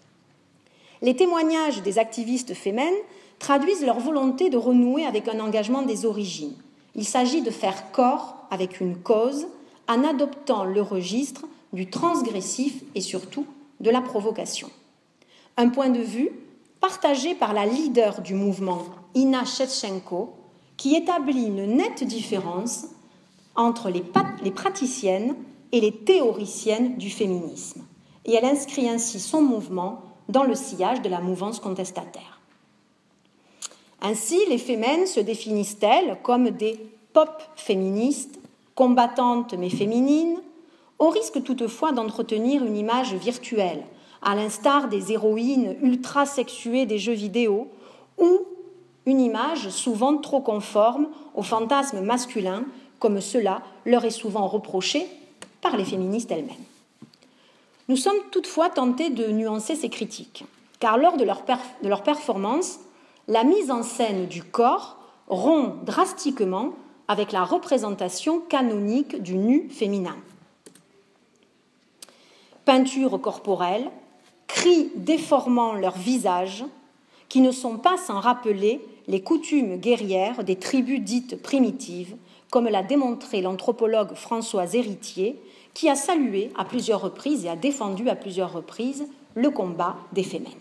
Les témoignages des activistes féminines traduisent leur volonté de renouer avec un engagement des origines. Il s'agit de faire corps avec une cause en adoptant le registre du transgressif et surtout de la provocation. Un point de vue partagé par la leader du mouvement, Ina Shevchenko, qui établit une nette différence entre les, praticiennes et les théoriciennes du féminisme. Et elle inscrit ainsi son mouvement dans le sillage de la mouvance contestataire. Ainsi, les fémènes se définissent-elles comme des pop féministes combattantes mais féminines, au risque toutefois d'entretenir une image virtuelle, à l'instar des héroïnes ultra sexuées des jeux vidéo, ou une image souvent trop conforme au fantasme masculin, comme cela leur est souvent reproché par les féministes elles-mêmes. Nous sommes toutefois tentés de nuancer ces critiques, car lors de leur, de leur performance, la mise en scène du corps rompt drastiquement avec la représentation canonique du nu féminin. Peinture corporelle, cris déformant leur visage, qui ne sont pas sans rappeler les coutumes guerrières des tribus dites primitives, comme l'a démontré l'anthropologue François Héritier, qui a salué à plusieurs reprises et a défendu à plusieurs reprises le combat des fémènes.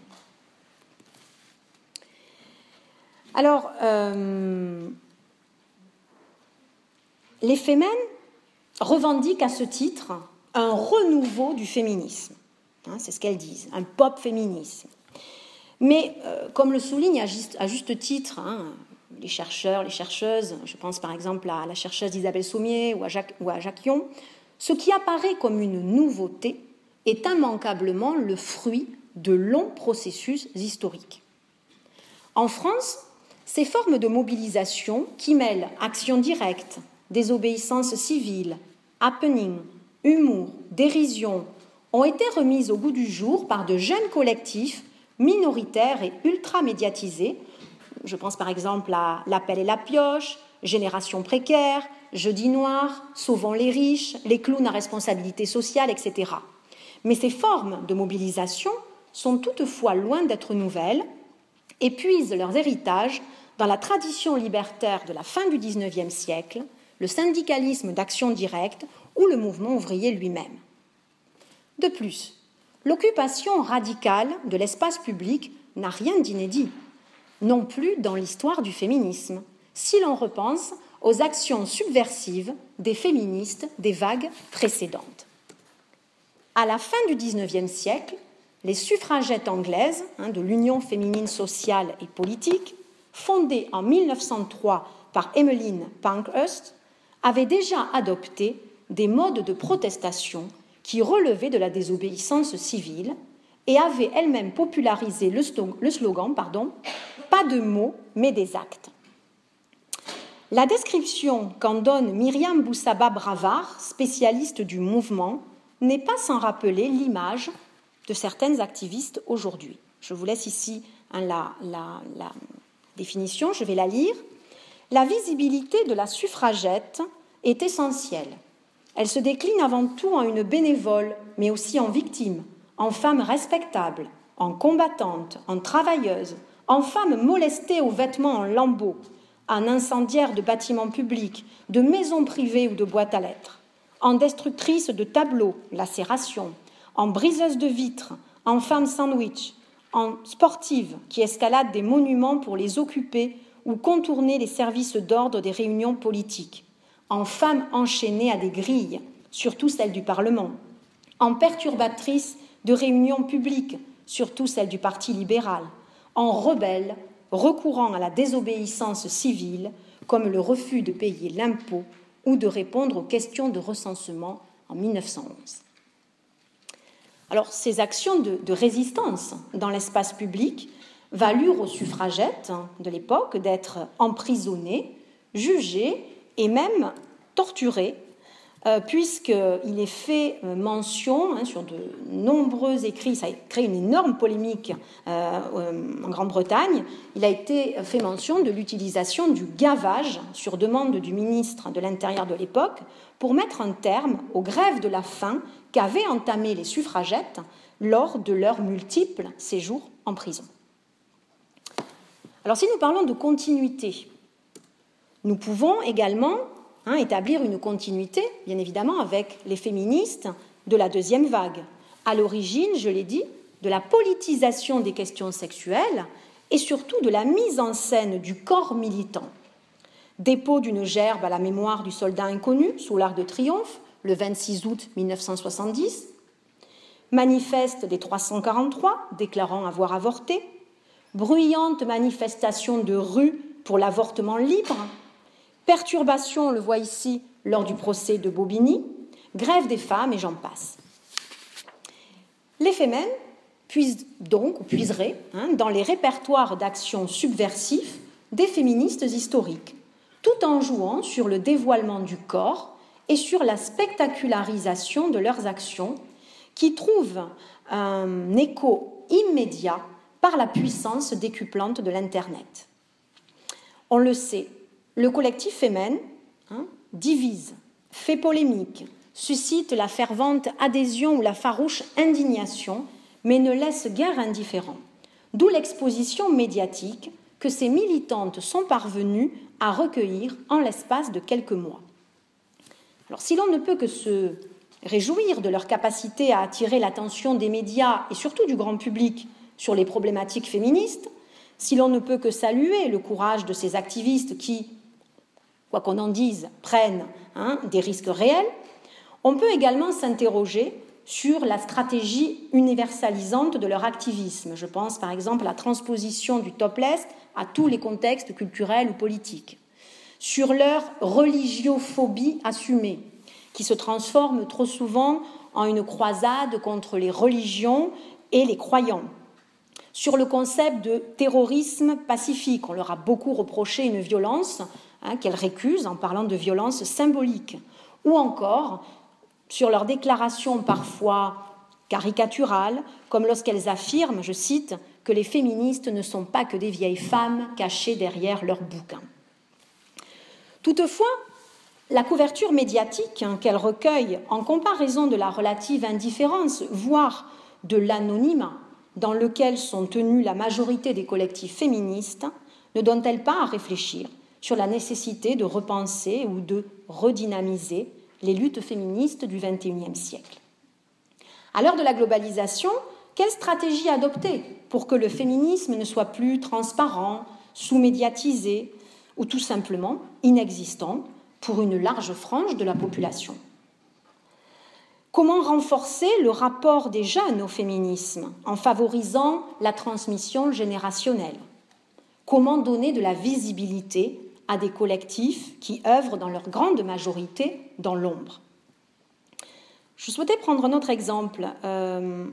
Alors, euh, les Femen revendiquent à ce titre un renouveau du féminisme. Hein, c'est ce qu'elles disent, un pop féminisme. Mais, euh, comme le souligne à juste, titre hein, les chercheurs, les chercheuses, je pense par exemple à la chercheuse Isabelle Sommier ou à, Jacques, ou à Jacques Yon, ce qui apparaît comme une nouveauté est immanquablement le fruit de longs processus historiques. En France, ces formes de mobilisation qui mêlent action directe, désobéissance civile, happening, humour, dérision, ont été remises au goût du jour par de jeunes collectifs minoritaires et ultra médiatisés. Je pense par exemple à L'appel et la pioche, Génération précaire, Jeudi noir, Sauvons les riches, les clowns à responsabilité sociale, etc. Mais ces formes de mobilisation sont toutefois loin d'être nouvelles et puisent leurs héritages dans la tradition libertaire de la fin du XIXe siècle, le syndicalisme d'action directe ou le mouvement ouvrier lui-même. De plus, l'occupation radicale de l'espace public n'a rien d'inédit, non plus dans l'histoire du féminisme, si l'on repense aux actions subversives des féministes des vagues précédentes. À la fin du XIXe siècle, les suffragettes anglaises hein, de l'Union féminine sociale et politique, fondée en 1903 par Emmeline Pankhurst, avaient déjà adopté des modes de protestation qui relevaient de la désobéissance civile et avaient elles-mêmes popularisé le slogan, pardon, pas de mots mais des actes. La description qu'en donne Myriam Boussaba Bravard, spécialiste du mouvement, n'est pas sans rappeler l'image de certaines activistes aujourd'hui. Je vous laisse ici hein, la définition, je vais la lire. La visibilité de la suffragette est essentielle. Elle se décline avant tout en une bénévole, mais aussi en victime, en femme respectable, en combattante, en travailleuse, en femme molestée aux vêtements en lambeaux, en incendiaire de bâtiments publics, de maisons privées ou de boîtes à lettres, en destructrice de tableaux, lacérations, en briseuse de vitres, en femme sandwich, en sportive qui escalade des monuments pour les occuper ou contourner les services d'ordre des réunions politiques, en femme enchaînée à des grilles, surtout celles du Parlement, en perturbatrice de réunions publiques, surtout celles du Parti libéral, en rebelle recourant à la désobéissance civile comme le refus de payer l'impôt ou de répondre aux questions de recensement en 1911. Alors, ces actions de, résistance dans l'espace public valurent aux suffragettes de l'époque d'être emprisonnées, jugées et même torturées puisqu'il est fait euh, mention hein, sur de nombreux écrits, ça a créé une énorme polémique euh, en Grande-Bretagne, il a été fait mention de l'utilisation du gavage sur demande du ministre de l'Intérieur de l'époque pour mettre un terme aux grèves de la faim qu'avaient entamées les suffragettes lors de leurs multiples séjours en prison. Alors si nous parlons de continuité, nous pouvons également Hein, établir une continuité, bien évidemment, avec les féministes de la deuxième vague. À l'origine, je l'ai dit, de la politisation des questions sexuelles et surtout de la mise en scène du corps militant. Dépôt d'une gerbe à la mémoire du soldat inconnu sous l'Arc de Triomphe, le 26 août 1970, manifeste des 343 déclarant avoir avorté, bruyante manifestation de rue pour l'avortement libre, perturbation, on le voit ici, lors du procès de Bobigny, grève des femmes et j'en passe. Les femmes puisent donc, ou puiseraient, hein, dans les répertoires d'actions subversifs des féministes historiques, tout en jouant sur le dévoilement du corps et sur la spectacularisation de leurs actions, qui trouvent un écho immédiat par la puissance décuplante de l'Internet. On le sait, le collectif Femen hein, divise, fait polémique, suscite la fervente adhésion ou la farouche indignation, mais ne laisse guère indifférent. D'où l'exposition médiatique que ces militantes sont parvenues à recueillir en l'espace de quelques mois. Alors si l'on ne peut que se réjouir de leur capacité à attirer l'attention des médias et surtout du grand public sur les problématiques féministes, si l'on ne peut que saluer le courage de ces activistes qui, quoi qu'on en dise, prennent hein, des risques réels, on peut également s'interroger sur la stratégie universalisante de leur activisme. Je pense par exemple à la transposition du topless à tous les contextes culturels ou politiques, sur leur religiophobie assumée, qui se transforme trop souvent en une croisade contre les religions et les croyants, sur le concept de terrorisme pacifique. On leur a beaucoup reproché une violence Hein, qu'elles récusent en parlant de violence symbolique, ou encore sur leurs déclarations parfois caricaturales, comme lorsqu'elles affirment, je cite, que les féministes ne sont pas que des vieilles femmes cachées derrière leurs bouquins. Toutefois, la couverture médiatique hein, qu'elles recueillent en comparaison de la relative indifférence, voire de l'anonymat dans lequel sont tenus la majorité des collectifs féministes, ne donne-t-elle pas à réfléchir? Sur la nécessité de repenser ou de redynamiser les luttes féministes du XXIe siècle. À l'heure de la globalisation, quelle stratégie adopter pour que le féminisme ne soit plus transparent, sous-médiatisé ou tout simplement inexistant pour une large frange de la population? Comment renforcer le rapport des jeunes au féminisme en favorisant la transmission générationnelle? Comment donner de la visibilité à des collectifs qui œuvrent dans leur grande majorité dans l'ombre Je souhaitais prendre un autre exemple, euh,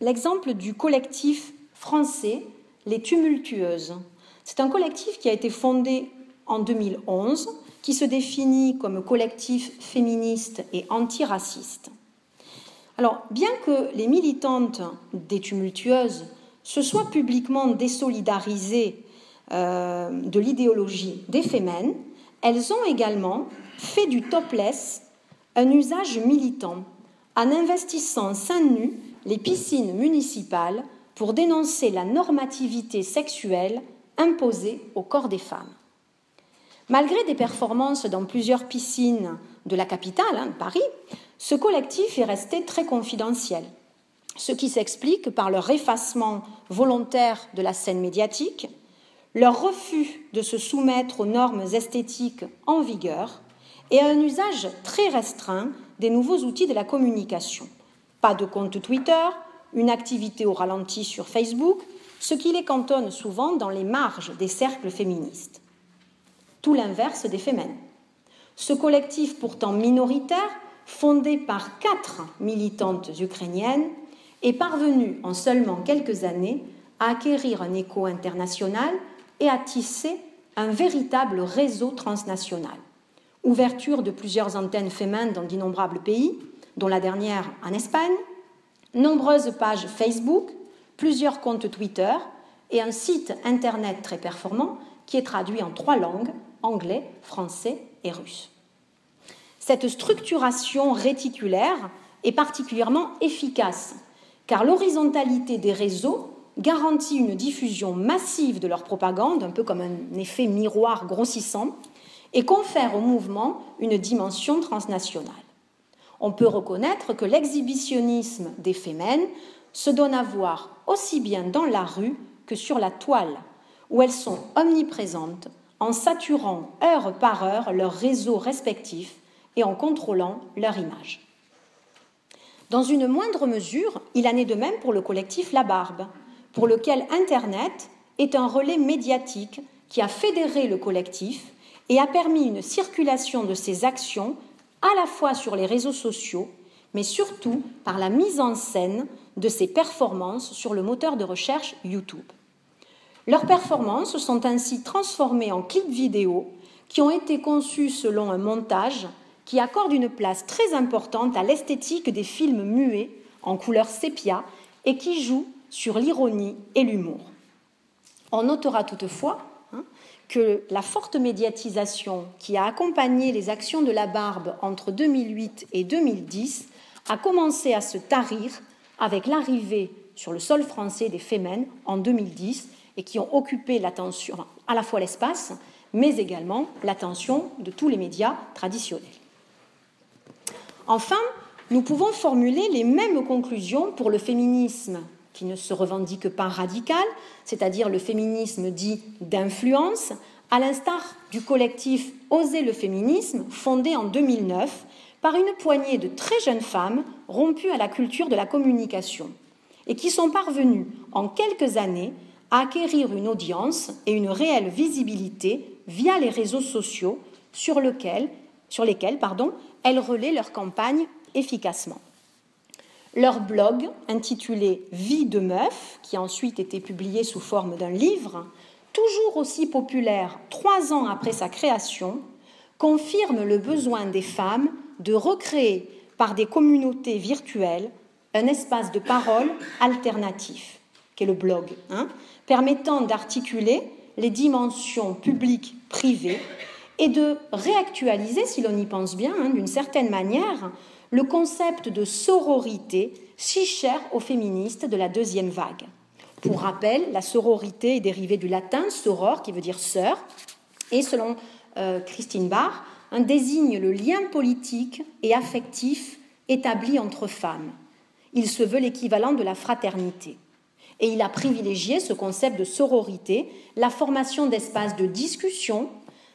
l'exemple du collectif français Les Tumultueuses. C'est un collectif qui a été fondé en 2011, qui se définit comme collectif féministe et antiraciste. Alors, bien que les militantes des tumultueuses se soient publiquement désolidarisées euh, de l'idéologie des fémènes, elles ont également fait du topless un usage militant en investissant seins nus les piscines municipales pour dénoncer la normativité sexuelle imposée au corps des femmes. Malgré des performances dans plusieurs piscines de la capitale, hein, Paris, ce collectif est resté très confidentiel, ce qui s'explique par leur effacement volontaire de la scène médiatique, leur refus de se soumettre aux normes esthétiques en vigueur et un usage très restreint des nouveaux outils de la communication. Pas de compte Twitter, une activité au ralenti sur Facebook, ce qui les cantonne souvent dans les marges des cercles féministes. Tout l'inverse des fémènes. Ce collectif pourtant minoritaire fondé par quatre militantes ukrainiennes, est parvenu en seulement quelques années à acquérir un écho international et à tisser un véritable réseau transnational. Ouverture de plusieurs antennes féminines dans d'innombrables pays, dont la dernière en Espagne, nombreuses pages Facebook, plusieurs comptes Twitter et un site internet très performant qui est traduit en trois langues, anglais, français et russe. Cette structuration réticulaire est particulièrement efficace car l'horizontalité des réseaux garantit une diffusion massive de leur propagande, un peu comme un effet miroir grossissant, et confère au mouvement une dimension transnationale. On peut reconnaître que l'exhibitionnisme des fémènes se donne à voir aussi bien dans la rue que sur la toile, où elles sont omniprésentes en saturant heure par heure leurs réseaux respectifs et en contrôlant leur image. Dans une moindre mesure, il en est de même pour le collectif La Barbe, pour lequel Internet est un relais médiatique qui a fédéré le collectif et a permis une circulation de ses actions à la fois sur les réseaux sociaux, mais surtout par la mise en scène de ses performances sur le moteur de recherche YouTube. Leurs performances sont ainsi transformées en clips vidéo qui ont été conçus selon un montage qui accorde une place très importante à l'esthétique des films muets en couleur sépia et qui joue sur l'ironie et l'humour. On notera toutefois hein, que la forte médiatisation qui a accompagné les actions de la barbe entre 2008 et 2010 a commencé à se tarir avec l'arrivée sur le sol français des Femmes en 2010 et qui ont occupé à la fois l'espace, mais également l'attention de tous les médias traditionnels. Enfin, nous pouvons formuler les mêmes conclusions pour le féminisme qui ne se revendique pas radical, c'est-à-dire le féminisme dit d'influence, à l'instar du collectif Oser le féminisme, fondé en 2009 par une poignée de très jeunes femmes rompues à la culture de la communication et qui sont parvenues en quelques années à acquérir une audience et une réelle visibilité via les réseaux sociaux sur, lesquels elles relaient leur campagne efficacement. Leur blog, intitulé Vie de meuf, qui a ensuite été publié sous forme d'un livre, toujours aussi populaire trois ans après sa création, confirme le besoin des femmes de recréer par des communautés virtuelles un espace de parole alternatif, qui est le blog, hein, permettant d'articuler les dimensions publiques privées et de réactualiser, si l'on y pense bien, hein, d'une certaine manière, le concept de sororité si cher aux féministes de la deuxième vague. Pour rappel, la sororité est dérivée du latin soror, qui veut dire sœur, et selon euh, Christine Barr, un désigne le lien politique et affectif établi entre femmes. Il se veut l'équivalent de la fraternité. Et il a privilégié ce concept de sororité, la formation d'espaces de discussion,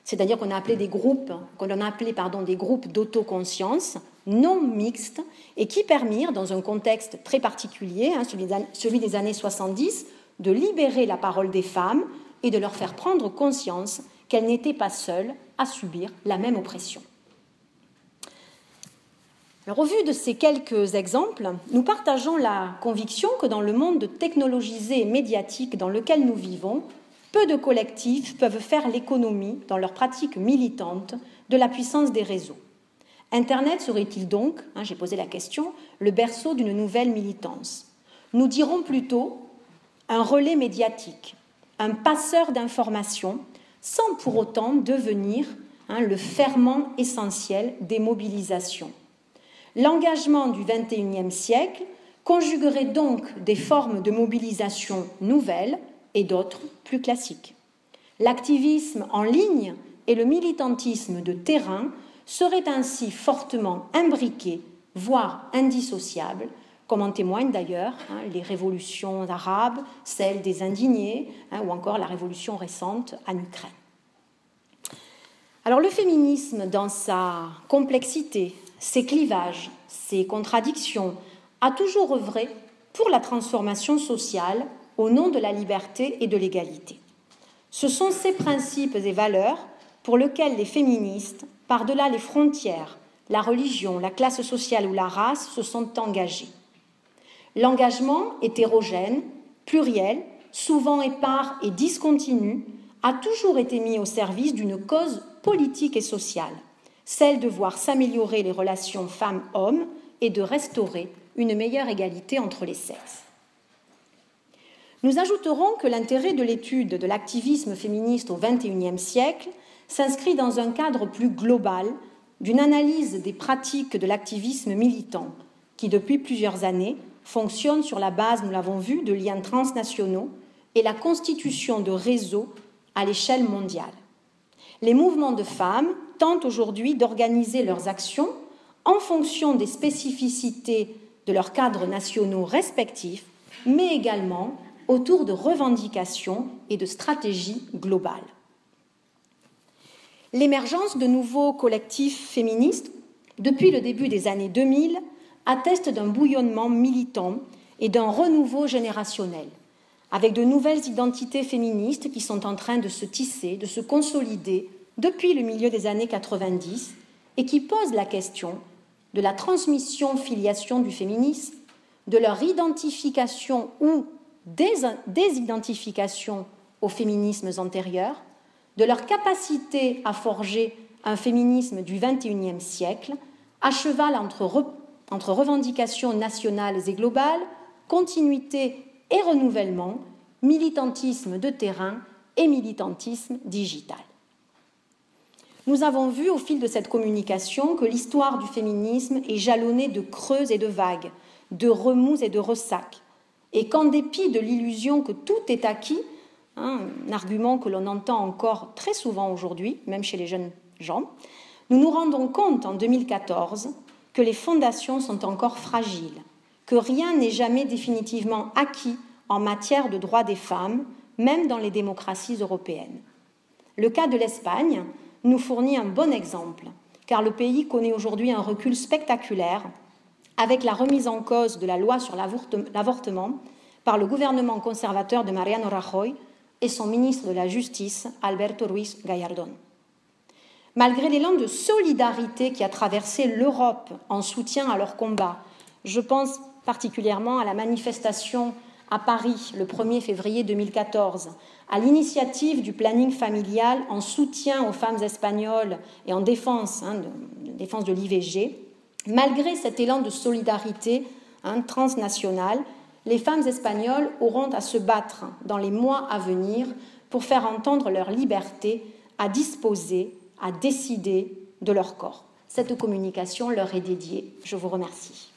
c'est-à-dire qu'on a appelé des groupes, qu'on a appelé des groupes d'autoconscience non mixtes et qui permirent, dans un contexte très particulier, hein, celui des années 70, de libérer la parole des femmes et de leur faire prendre conscience qu'elles n'étaient pas seules à subir la même oppression. Alors, au vu de ces quelques exemples, nous partageons la conviction que dans le monde technologisé et médiatique dans lequel nous vivons, peu de collectifs peuvent faire l'économie, dans leur pratique militante, de la puissance des réseaux. Internet serait-il donc, hein, j'ai posé la question, le berceau d'une nouvelle militance? Nous dirons plutôt un relais médiatique, un passeur d'informations, sans pour autant devenir hein, le ferment essentiel des mobilisations. L'engagement du XXIe siècle conjuguerait donc des formes de mobilisation nouvelles et d'autres plus classiques. L'activisme en ligne et le militantisme de terrain seraient ainsi fortement imbriqués, voire indissociables, comme en témoignent d'ailleurs hein, les révolutions arabes, celles des indignés, hein, ou encore la révolution récente en Ukraine. Alors le féminisme, dans sa complexité, ses clivages, ses contradictions, a toujours œuvré pour la transformation sociale au nom de la liberté et de l'égalité. Ce sont ces principes et valeurs pour lesquels les féministes, par-delà les frontières, la religion, la classe sociale ou la race, se sont engagés. L'engagement hétérogène, pluriel, souvent épars et discontinu, a toujours été mis au service d'une cause politique et sociale, celle de voir s'améliorer les relations femmes-hommes et de restaurer une meilleure égalité entre les sexes. Nous ajouterons que l'intérêt de l'étude de l'activisme féministe au XXIe siècle s'inscrit dans un cadre plus global d'une analyse des pratiques de l'activisme militant, qui depuis plusieurs années fonctionne sur la base, nous l'avons vu, de liens transnationaux et la constitution de réseaux à l'échelle mondiale. Les mouvements de femmes tentent aujourd'hui d'organiser leurs actions en fonction des spécificités de leurs cadres nationaux respectifs, mais également autour de revendications et de stratégies globales. L'émergence de nouveaux collectifs féministes depuis le début des années 2000 atteste d'un bouillonnement militant et d'un renouveau générationnel, avec de nouvelles identités féministes qui sont en train de se tisser, de se consolider depuis le milieu des années 90 et qui posent la question de la transmission-filiation du féminisme, de leur identification ou désidentification aux féminismes antérieurs, de leur capacité à forger un féminisme du XXIe siècle, à cheval entre, entre revendications nationales et globales, continuité et renouvellement, militantisme de terrain et militantisme digital. Nous avons vu au fil de cette communication que l'histoire du féminisme est jalonnée de creux et de vagues, de remous et de ressacs, et qu'en dépit de l'illusion que tout est acquis, hein, un argument que l'on entend encore très souvent aujourd'hui, même chez les jeunes gens, nous nous rendons compte en 2014 que les fondations sont encore fragiles, que rien n'est jamais définitivement acquis en matière de droits des femmes, même dans les démocraties européennes. Le cas de l'Espagne nous fournit un bon exemple, car le pays connaît aujourd'hui un recul spectaculaire avec la remise en cause de la loi sur l'avortement par le gouvernement conservateur de Mariano Rajoy et son ministre de la Justice, Alberto Ruiz Gallardón. Malgré l'élan de solidarité qui a traversé l'Europe en soutien à leur combat, je pense particulièrement à la manifestation à Paris le 1er février 2014, à l'initiative du planning familial en soutien aux femmes espagnoles et en défense, hein, défense de l'IVG, Malgré cet élan de solidarité hein, transnationale, les femmes espagnoles auront à se battre dans les mois à venir pour faire entendre leur liberté à disposer, à décider de leur corps. Cette communication leur est dédiée. Je vous remercie.